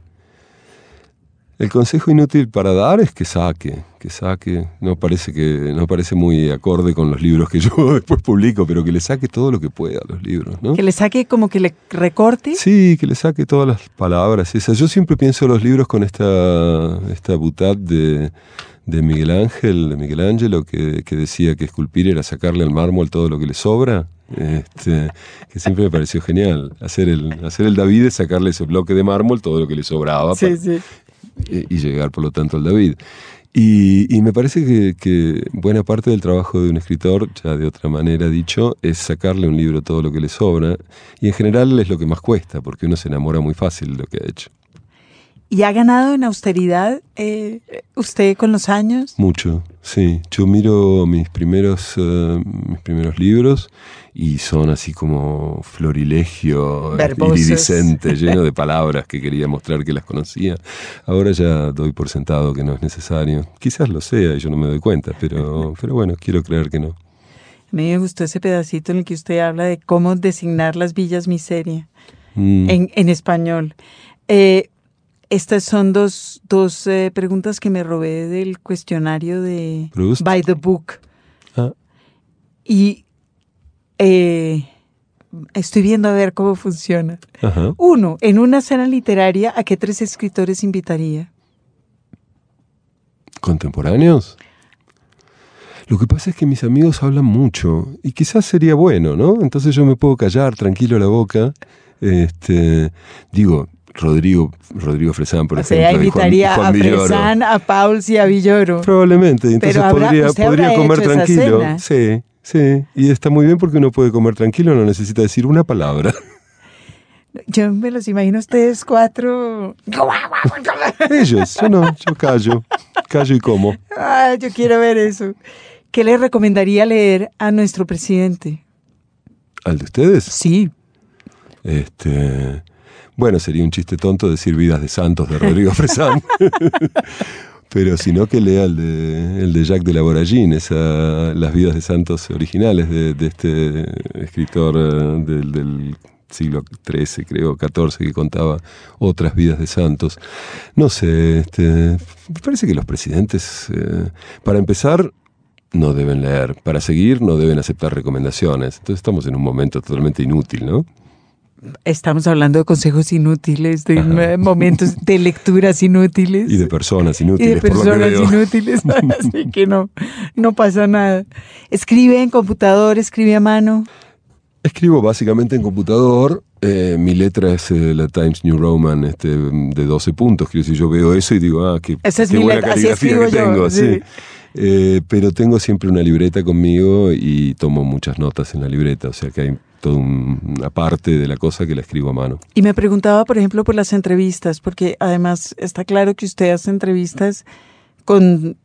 El consejo inútil para dar es que saque, que saque. No parece que no parece muy acorde con los libros que <laughs> yo después publico, pero que le saque todo lo que pueda a los libros, ¿no? Que le saque como que le recorte. Sí, que le saque todas las palabras esas. Yo siempre pienso los libros con esta, esta butad de, de Miguel Ángel, de Miguel Ángelo, que, que decía que esculpir era sacarle al mármol todo lo que le sobra. Este, que siempre me pareció genial. Hacer el, hacer el David es sacarle ese bloque de mármol todo lo que le sobraba Sí, para- sí. Eh, y llegar, por lo tanto, al David. Y, y me parece que, que buena parte del trabajo de un escritor, ya de otra manera dicho, es sacarle un libro todo lo que le sobra. Y en general es lo que más cuesta, porque uno se enamora muy fácil de lo que ha hecho. ¿Y ha ganado en austeridad eh, usted con los años? Mucho, sí. Yo miro mis primeros, eh, mis primeros libros y son así como florilegio, iridiscente, <laughs> lleno de palabras que quería mostrar que las conocía. Ahora ya doy por sentado que no es necesario. Quizás lo sea y yo no me doy cuenta, pero, <laughs> pero bueno, quiero creer que no. A mí me gustó ese pedacito en el que usted habla de cómo designar las villas miseria Mm, en, en español. Eh, estas son dos, dos eh, preguntas que me robé del cuestionario de Proust. By the Book. ah, Y eh, estoy viendo a ver cómo funciona. ajá. Uno, en una cena literaria, ¿a qué tres escritores invitaría? ¿Contemporáneos? Lo que pasa es que mis amigos hablan mucho y quizás sería bueno, ¿no? Entonces yo me puedo callar tranquilo la boca. Este, digo, Rodrigo, Rodrigo Fresán, por o ejemplo. sea, Juan- invitaría y Juan a Villoro. Fresán, a Pauls y a Villoro. Probablemente, entonces Pero habrá- podría, podría comer tranquilo. Sí, sí. Y está muy bien porque uno puede comer tranquilo, no necesita decir una palabra. <laughs> Yo me los imagino ustedes cuatro. Ellos, yo no, yo callo. Callo y como. Ah, yo quiero ver eso. ¿Qué le recomendaría leer a nuestro presidente? ¿Al de ustedes? Sí. Este, bueno, sería un chiste tonto decir Vidas de Santos de Rodrigo <laughs> Fresán. Pero si no, que lea el de, el de Jacques de la Voragine, esa, las vidas de santos originales de, de este escritor eh, del, del siglo XIII, creo, XIV, que contaba otras vidas de santos. No sé, este, me parece que los presidentes, eh, para empezar, no deben leer. Para seguir, no deben aceptar recomendaciones. Entonces estamos en un momento totalmente inútil, ¿no? Estamos hablando de consejos inútiles, de Ajá. momentos de lecturas inútiles. Y de personas y inútiles, de por lo que personas inútiles, <laughs> así que no, no pasa nada. Escribe en computador, escribe a mano. Escribo básicamente en computador. eh, mi letra es eh, la Times New Roman este, de 12 puntos. Quiero decir, yo veo eso y digo, ah, qué, Esa es qué mi buena letra, caligrafía que escribo yo, tengo. sí. sí. Eh, pero tengo siempre una libreta conmigo y tomo muchas notas en la libreta. O sea que hay toda un- una parte de la cosa que la escribo a mano. Y me preguntaba, por ejemplo, por las entrevistas, porque además está claro que usted hace entrevistas con,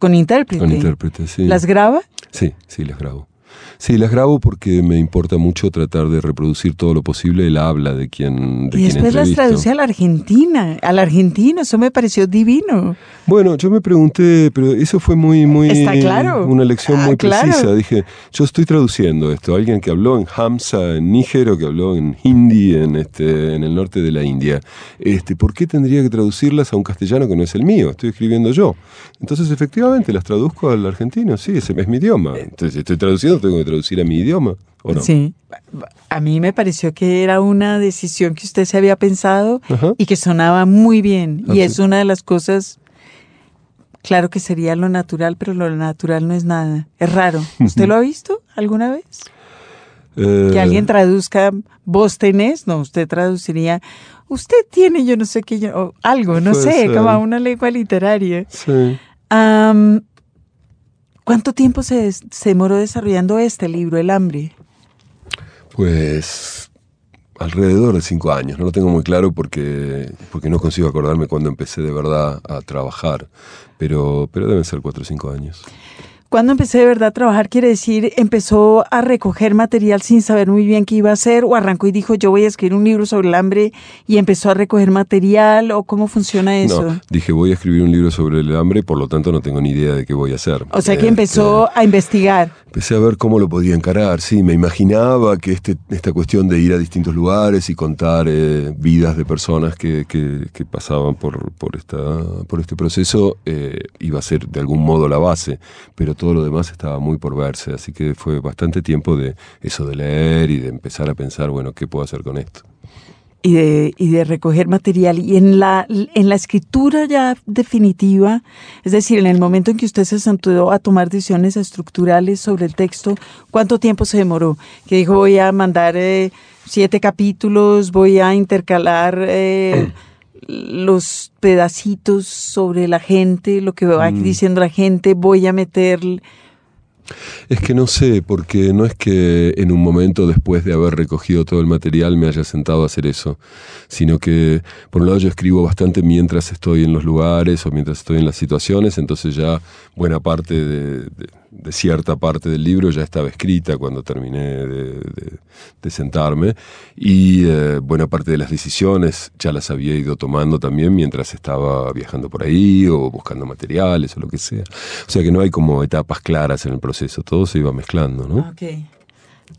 con intérprete. Con intérprete, sí. ¿Las graba? Sí, sí, las grabo. Sí, las grabo porque me importa mucho tratar de reproducir todo lo posible el habla de quien de Y quien después las traduce a la Argentina, al argentino, eso me pareció divino. Bueno, yo me pregunté, pero eso fue muy, muy, Está claro. una lección Ah, muy claro. precisa. Dije, yo estoy traduciendo esto. Alguien que habló en Hamza, en Níger, o que habló en Hindi, en este, en el norte de la India. Este, ¿por qué tendría que traducirlas a un castellano que no es el mío? Estoy escribiendo yo. Entonces, efectivamente, las traduzco al argentino. Sí, ese es mi idioma. Entonces, estoy traduciendo, tengo que traducir a mi idioma, ¿o no? Sí. A mí me pareció que era una decisión que usted se había pensado Ajá. y que sonaba muy bien. Ah, y sí. es una de las cosas, claro que sería lo natural, pero lo natural no es nada. Es raro. <laughs> ¿Usted lo ha visto alguna vez? Eh, Que alguien traduzca, vos tenés, no, usted traduciría, usted tiene, yo no sé qué, yo, o algo, no sé, como a una lengua literaria. Sí. ¿Cuánto tiempo se, se demoró desarrollando este libro, El hambre? Pues alrededor de cinco años, no lo tengo muy claro porque, porque no consigo acordarme cuándo empecé de verdad a trabajar, pero, pero deben ser cuatro o cinco años. Cuando empecé de verdad a trabajar, quiere decir, empezó a recoger material sin saber muy bien qué iba a hacer, o arrancó y dijo, yo voy a escribir un libro sobre el hambre, y empezó a recoger material, o cómo funciona eso. No, dije voy a escribir un libro sobre el hambre, por lo tanto no tengo ni idea de qué voy a hacer. O sea que Este, empezó a investigar. Empecé a ver cómo lo podía encarar, sí, me imaginaba que este, esta cuestión de ir a distintos lugares y contar eh, vidas de personas que, que- que pasaban por, por, esta, por este proceso eh, iba a ser de algún modo la base, pero todo lo demás estaba muy por verse, así que fue bastante tiempo de eso de leer y de empezar a pensar, bueno, ¿qué puedo hacer con esto? y de, y de recoger material. Y en la, en la escritura ya definitiva, es decir, en el momento en que usted se sentó a tomar decisiones estructurales sobre el texto, ¿cuánto tiempo se demoró? Que dijo, voy a mandar eh, siete capítulos, voy a intercalar eh, <clears throat> los pedacitos sobre la gente, lo que va diciendo la gente, voy a meter... Es que no sé, porque no es que en un momento después de haber recogido todo el material me haya sentado a hacer eso, sino que por un lado yo escribo bastante mientras estoy en los lugares o mientras estoy en las situaciones, entonces ya buena parte de, de- de cierta parte del libro ya estaba escrita cuando terminé de, de- de sentarme y eh, buena parte de las decisiones ya las había ido tomando también mientras estaba viajando por ahí o buscando materiales o lo que sea. O sea que no hay como etapas claras en el proceso, todo se iba mezclando, ¿no? Ok.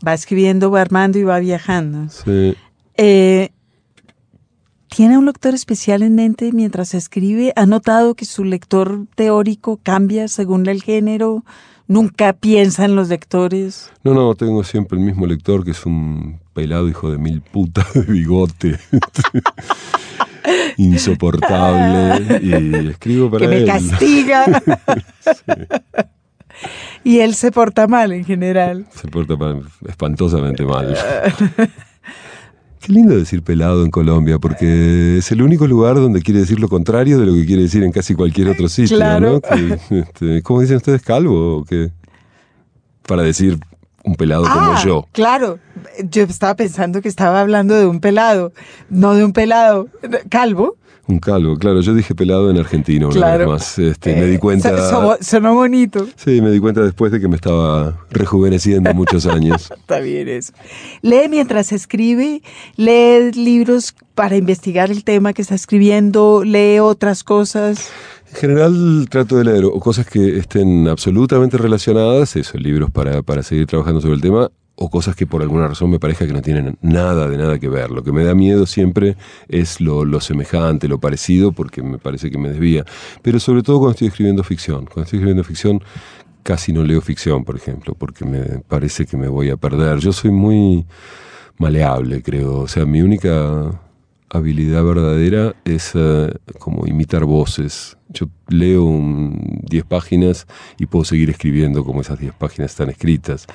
Va escribiendo, va armando y va viajando. Sí. Eh, ¿Tiene un lector especial en mente mientras escribe? ¿Ha notado que su lector teórico cambia según el género? ¿Nunca piensa en los lectores? No, no, tengo siempre el mismo lector que es un pelado hijo de mil putas de bigote. <laughs> Insoportable. Y escribo para que me él. castiga. <laughs> Y él se porta mal en general. Se porta mal, espantosamente mal. <laughs> Qué lindo decir pelado en Colombia, porque es el único lugar donde quiere decir lo contrario de lo que quiere decir en casi cualquier otro sitio, Claro. ¿no? Que, este, ¿Cómo dicen ustedes, calvo? o qué? Para decir un pelado como Ah, yo. Claro, yo estaba pensando que estaba hablando de un pelado, no de un pelado calvo. Un calvo, claro. Yo dije pelado en argentino una Claro. vez más. Este, me Eh, di cuenta. so- so- sonó bonito. Sí, me di cuenta después de que me estaba rejuveneciendo muchos años. <laughs> Está bien eso. Lee mientras escribe, lee libros para investigar el tema que está escribiendo, lee otras cosas. En general trato de leer o cosas que estén absolutamente relacionadas, eso, libros para, para seguir trabajando sobre el tema, o cosas que por alguna razón me parezca que no tienen nada de nada que ver. Lo que me da miedo siempre es lo, lo semejante, lo parecido, porque me parece que me desvía. Pero sobre todo cuando estoy escribiendo ficción. Cuando estoy escribiendo ficción casi no leo ficción, por ejemplo, porque me parece que me voy a perder. Yo soy muy maleable, creo. O sea, mi única habilidad verdadera es eh, como imitar voces. Yo leo un 10 páginas y puedo seguir escribiendo como esas 10 páginas están escritas.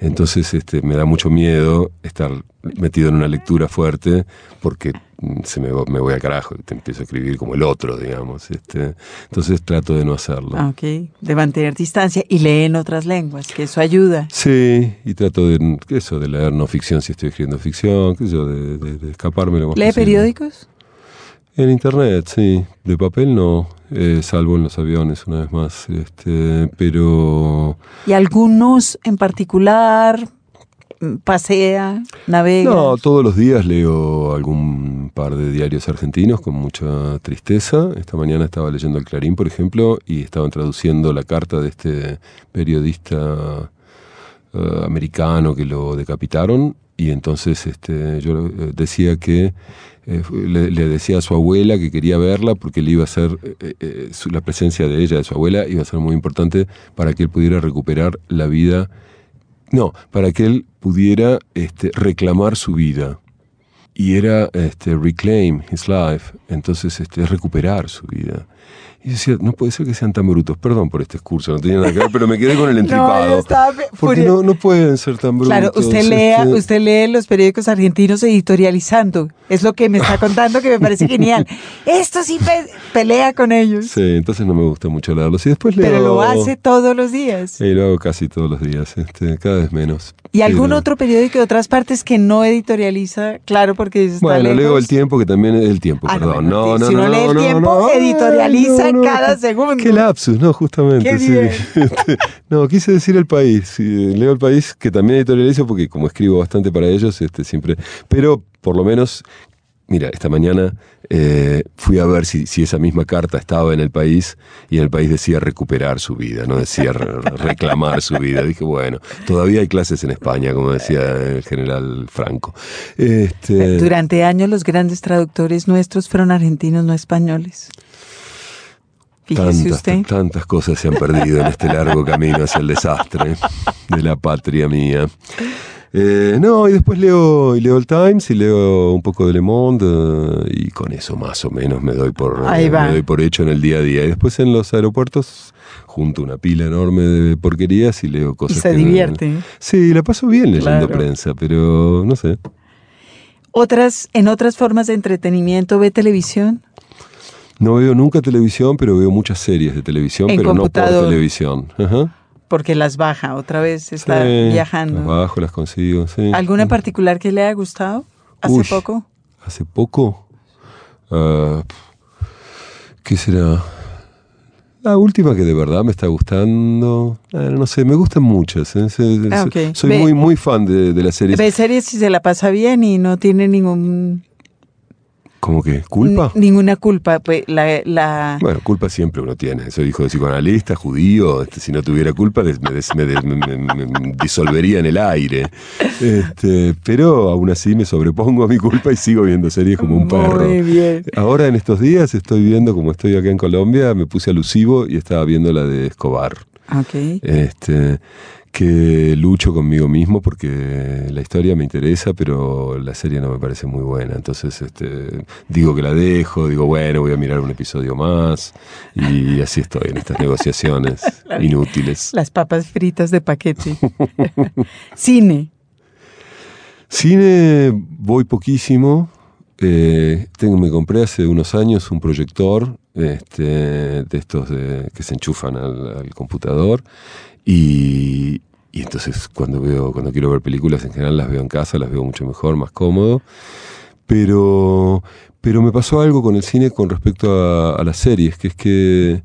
Entonces este, me da mucho miedo estar metido en una lectura fuerte porque mm, se me, voy al carajo y te empiezo a escribir como el otro, digamos. Este, entonces trato de no hacerlo. Ah, ok, de mantener distancia y lee en otras lenguas, que eso ayuda. Sí, y trato de, ¿qué eso, de leer no ficción si estoy escribiendo ficción, sé yo, de, de- de escaparme lo más ¿Lee posible. periódicos? En internet, sí. De papel no, eh, salvo en los aviones una vez más. Este, pero ¿Y algunos en particular? ¿Pasea? ¿Navega? no, todos los días leo algún par de diarios argentinos con mucha tristeza. Esta mañana estaba leyendo el Clarín, por ejemplo, y estaban traduciendo la carta de este periodista eh, americano que lo decapitaron. Y entonces este, yo eh, decía que eh, le, decía a su abuela que quería verla porque le iba a ser eh, eh, su- la presencia de ella, de su abuela, iba a ser muy importante para que él pudiera recuperar la vida. No, para que él pudiera este, reclamar su vida. Y era este, reclaim his life, entonces este, recuperar su vida. Y decía, no puede ser que sean tan brutos. Perdón por este excurso, no tenía nada que ver, pero me quedé con el No, entripado. estaba fe- porque no, no pueden ser tan brutos. Claro, usted lea, este, usted lee los periódicos argentinos editorializando. Es lo que me está contando que me parece genial. Esto sí pe- pelea con ellos, Sí, entonces no me gusta mucho leerlos. Y después leo... pero lo hace todos los días. Sí, lo hago casi todos los días, este, cada vez menos. ¿Y algún Pero- otro periódico de otras partes que no editorializa? Claro, porque está Bueno, lejos. leo el tiempo, que también es el tiempo, Ah, no, perdón. bueno, No, sí, no, si no, uno lee no, el no, tiempo, no, no, no, cada qué- segundo. Qué lapsus, no, justamente. Qué sí. <laughs> Este, no, quise decir el país. leo el país, que también editorializo, porque como escribo bastante para ellos, este, siempre. Pero por lo menos. Mira, esta mañana eh, fui a ver si, si esa misma carta estaba en el país y en el país decía recuperar su vida, no decía re- reclamar su vida. Dije, bueno, todavía hay clases en España, como decía el general Franco. Este, Durante años los grandes traductores nuestros fueron argentinos, no españoles. Fíjese Tantas, usted. tantas cosas se han perdido en este largo camino hacia el desastre de la patria mía. Eh, no, y después leo, y leo el Times y leo un poco de Le Monde eh, y con eso más o menos me doy por me doy por hecho en el día a día. Y después en los aeropuertos junto una pila enorme de porquerías y leo Y cosas se que- divierte. Sí, la paso bien leyendo Claro. prensa, pero no sé. Otras, en otras formas de entretenimiento, ve televisión. No veo nunca televisión, pero veo muchas series de televisión, En pero no por televisión. Ajá. Porque las baja, otra vez está Sí, viajando. Las bajo, las consigo, sí. ¿Alguna en particular que le haya gustado hace Uy, poco? ¿Hace poco? Ah, ¿Qué será? La última que de verdad me está gustando. ah, no sé, me gustan muchas. ¿eh? Se- Ah. Soy Ve- muy, muy fan de, de las series. Ve series si se la pasa bien y no tiene ningún ¿Cómo que? ¿Culpa? n- ninguna culpa. Pues la, la- Bueno, culpa siempre uno tiene. Soy hijo de psicoanalista, judío. este, si no tuviera culpa, des- me, des- me des- me- me- me disolvería en el aire. Este, pero aún así me sobrepongo a mi culpa y sigo viendo series como un perro. Muy bien. Ahora en estos días estoy viendo, como estoy acá en Colombia, me puse alusivo y estaba viendo la de Escobar. Ok. Este, que lucho conmigo mismo porque la historia me interesa, pero la serie no me parece muy buena. Entonces este, digo que la dejo, digo, bueno, voy a mirar un episodio más y así estoy en estas <laughs> negociaciones inútiles. Las papas fritas de paquete. <laughs> Cine. Cine voy poquísimo. Eh, tengo, me compré hace unos años un proyector este, de estos de- que se enchufan al, computador y, y entonces cuando veo, cuando quiero ver películas en general las veo en casa, las veo mucho mejor, más cómodo. Pero, pero me pasó algo con el cine con respecto a, las series, que es que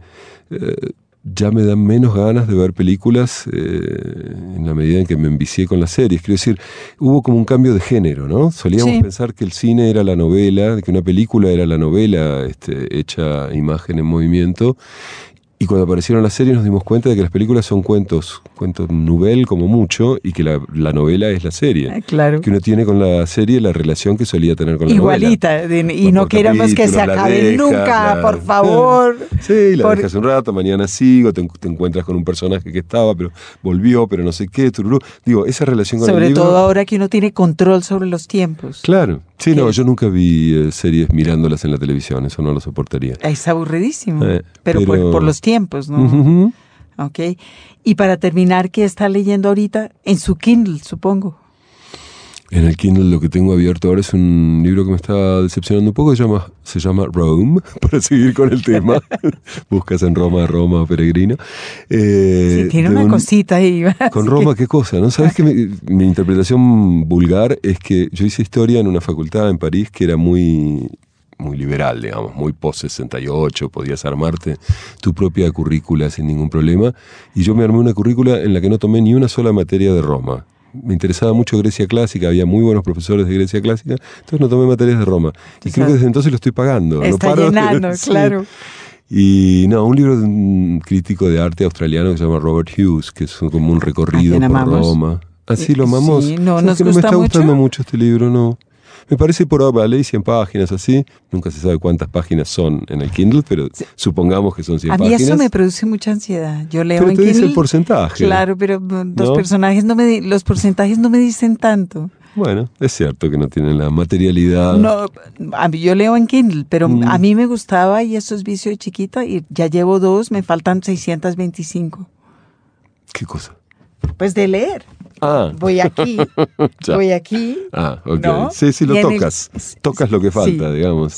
eh, ya me dan menos ganas de ver películas eh, en la medida en que me envicié con las series. Quiero decir, hubo como un cambio de género, ¿no? Solíamos pensar que el cine era la novela, que una película era la novela este, hecha imagen en movimiento, y cuando aparecieron las series nos dimos cuenta de que las películas son cuentos, cuentos novel como mucho, y que la, novela es la serie. Ah, claro. Que uno tiene con la serie la relación que solía tener con la Igualita, novela. Igualita, y no queremos que se acabe nunca, por favor. Sí, la dejas un rato, mañana sigo, te, encuentras con un personaje que estaba, pero volvió, pero no sé qué, tururú. Digo, esa relación con sobre el Sobre todo ahora que uno tiene control sobre los tiempos. Claro. Sí, no, yo nunca vi eh, series mirándolas en la televisión, eso no lo soportaría. Es aburridísimo, eh, pero, por, los tiempos, ¿no? Ok. Y para terminar, ¿qué está leyendo ahorita? En su Kindle, supongo. En el Kindle lo que tengo abierto ahora es un libro que me está decepcionando un poco, se llama, se llama Rome, <laughs> para seguir con el tema. <laughs> Buscas en Roma, Roma, peregrino. Eh, sí, tiene una cosita ahí. <laughs> Con Roma, ¿qué cosa? ¿No sabes que mi, interpretación vulgar es que yo hice historia en una facultad en París que era muy muy liberal, digamos, muy post-68, podías armarte tu propia currícula sin ningún problema. Y yo me armé una currícula en la que no tomé ni una sola materia de Roma me interesaba mucho Grecia clásica, había muy buenos profesores de Grecia clásica, entonces no tomé materias de Roma. Y creo que desde entonces lo estoy pagando. Está llenando, <laughs> claro. Y no, un libro de un crítico de arte australiano que se llama Robert Hughes, que es como un recorrido por Roma. Así lo amamos. Sí, no, nos gusta me está gustando mucho este libro, no. Me parece por ahora, ley 100 páginas así. Nunca se sabe cuántas páginas son en el Kindle, pero supongamos que son 100 páginas. A mí eso me produce mucha ansiedad. Yo leo pero en te Kindle. dice el porcentaje. Claro, pero los personajes no me los porcentajes no me dicen tanto. Bueno, es cierto que no tienen la materialidad. No, a mí, yo leo en Kindle, pero mm. a mí me gustaba y eso es vicio de chiquita y ya llevo dos, me faltan 625. ¿Qué cosa? Pues de leer. Ah. Voy aquí, <laughs> voy aquí. Ah, ok. Sí, sí, lo tocas. Tocas lo que falta, digamos.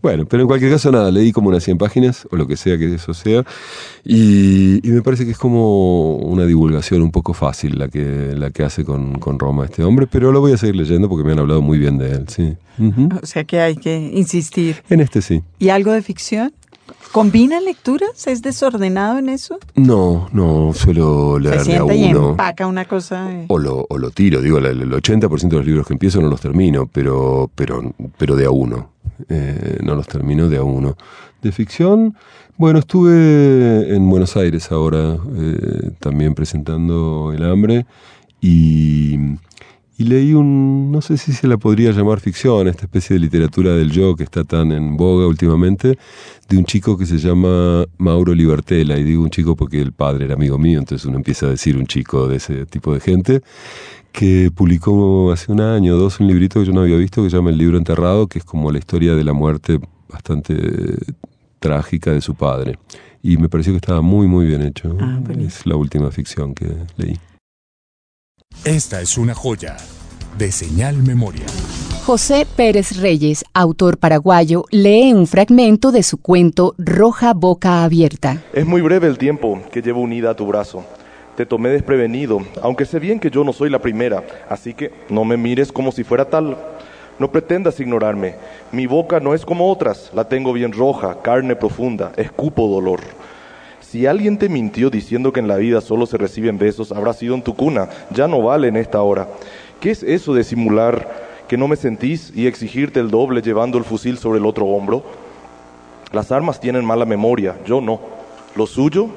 Bueno, pero en cualquier caso, nada, leí como unas 100 páginas, o lo que sea que eso sea, y, me parece que es como una divulgación un poco fácil la que, la que hace con, con Roma este hombre, pero lo voy a seguir leyendo porque me han hablado muy bien de él, sí. O sea que hay que insistir. En este sí. ¿Y algo de ficción? ¿Combina lecturas? ¿Es desordenado en eso? No, no, suelo leer Se a uno. y empaca una cosa. O, lo, o lo tiro, digo, el 80% de los libros que empiezo no los termino, pero, pero, pero de a uno. Eh, no los termino de a uno. De ficción, bueno, estuve en Buenos Aires ahora eh, también presentando El Hambre y y leí un, no sé si se la podría llamar ficción, esta especie de literatura del yo que está tan en boga últimamente, de un chico que se llama Mauro Libertela, y digo un chico porque el padre era amigo mío, entonces uno empieza a decir un chico de ese tipo de gente, que publicó hace un año o dos un librito que yo no había visto que se llama El libro enterrado, que es como la historia de la muerte bastante trágica de su padre. Y me pareció que estaba muy, muy bien hecho. Ah, es la última ficción que leí. Esta es una joya de señal memoria. José Pérez Reyes, autor paraguayo, lee un fragmento de su cuento Roja Boca Abierta. Es muy breve el tiempo que llevo unida a tu brazo. Te tomé desprevenido, aunque sé bien que yo no soy la primera, así que no me mires como si fuera tal. No pretendas ignorarme. Mi boca no es como otras, la tengo bien roja, carne profunda, escupo dolor. Si alguien te mintió diciendo que en la vida solo se reciben besos, habrá sido en tu cuna, ya no vale en esta hora. ¿Qué es eso de simular que no me sentís y exigirte el doble llevando el fusil sobre el otro hombro? Las armas tienen mala memoria, yo no. Lo suyo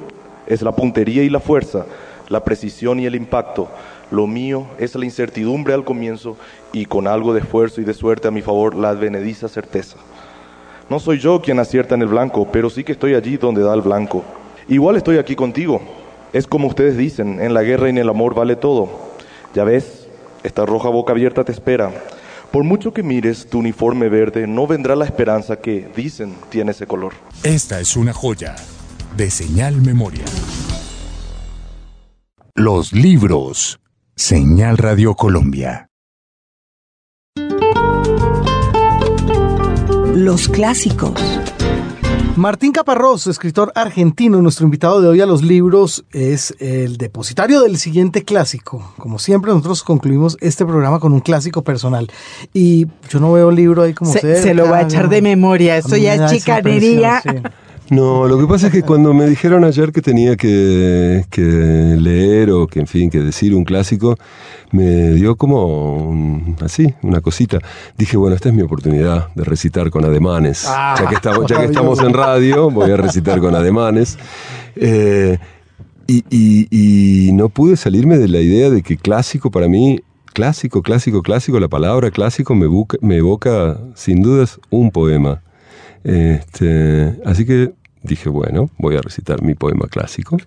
es la puntería y la fuerza, la precisión y el impacto. Lo mío es la incertidumbre al comienzo y con algo de esfuerzo y de suerte a mi favor la advenediza certeza. No soy yo quien acierta en el blanco, pero sí que estoy allí donde da el blanco. Igual estoy aquí contigo. Es como ustedes dicen, en la guerra y en el amor vale todo. Ya ves, esta roja boca abierta te espera. Por mucho que mires tu uniforme verde, no vendrá la esperanza que, dicen, tiene ese color. Esta es una joya de señal memoria. Los libros. Señal Radio Colombia. Los clásicos Martín Caparrós, escritor argentino, nuestro invitado de hoy a los libros, es el depositario del siguiente clásico. Como siempre, nosotros concluimos este programa con un clásico personal. Y yo no veo el libro ahí como se, se lo va a echar de memoria. Esto ya es chicanería. No, lo que pasa es que cuando me dijeron ayer que tenía que, leer o que, en fin, que decir un clásico, me dio como así, una cosita. Dije, bueno, esta es mi oportunidad de recitar con ademanes. ya, que estamos, ya que estamos en radio, voy a recitar con ademanes. Eh, y, no pude salirme de la idea de que clásico para mí, clásico, clásico, clásico, la palabra clásico me, me evoca sin dudas un poema. Este, así que dije, bueno, voy a recitar mi poema clásico.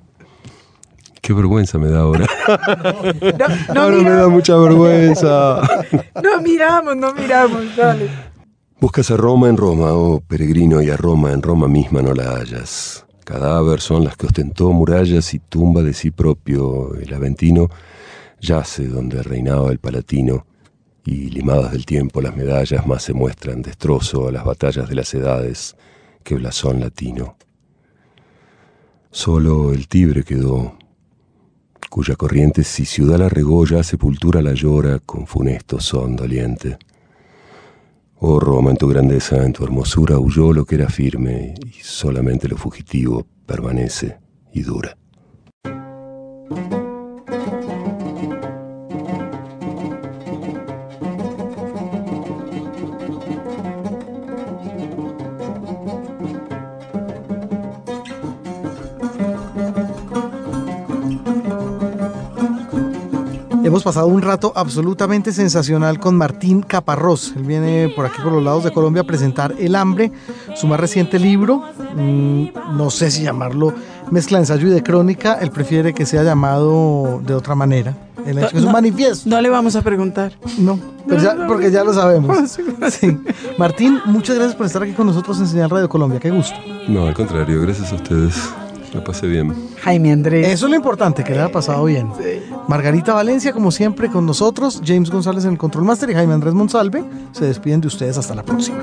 Qué vergüenza me da ahora. No, ahora me da mucha vergüenza. No miramos, no miramos, dale. Buscas a Roma en Roma, oh peregrino, y a Roma en Roma misma no la hallas. Cadáver son las que ostentó murallas y tumba de sí propio. El Aventino yace donde reinaba el Palatino y limadas del tiempo las medallas más se muestran destrozo a las batallas de las edades que blasón latino. Solo el Tibre quedó, cuya corriente si ciudad la regolla, sepultura la llora con funesto son doliente. Oh Roma, en tu grandeza, en tu hermosura huyó lo que era firme, y solamente lo fugitivo permanece y dura. Hemos pasado un rato absolutamente sensacional con Martín Caparrós. Él viene por aquí por los lados de Colombia a presentar El hambre, su más reciente libro. Mm, no sé si llamarlo mezcla de ensayo y de crónica. Él prefiere que sea llamado de otra manera. Él es un manifiesto. No le vamos a preguntar. No, porque ya lo sabemos. <laughs> Martín, muchas gracias por estar aquí con nosotros en Señal Radio Colombia. Qué gusto. No, al contrario, gracias a ustedes. Me pasé bien. Jaime Andrés. Eso es lo importante, que le haya pasado bien. Margarita Valencia, como siempre, con nosotros. James González en el Control Master y Jaime Andrés Monsalve se despiden de ustedes hasta la próxima.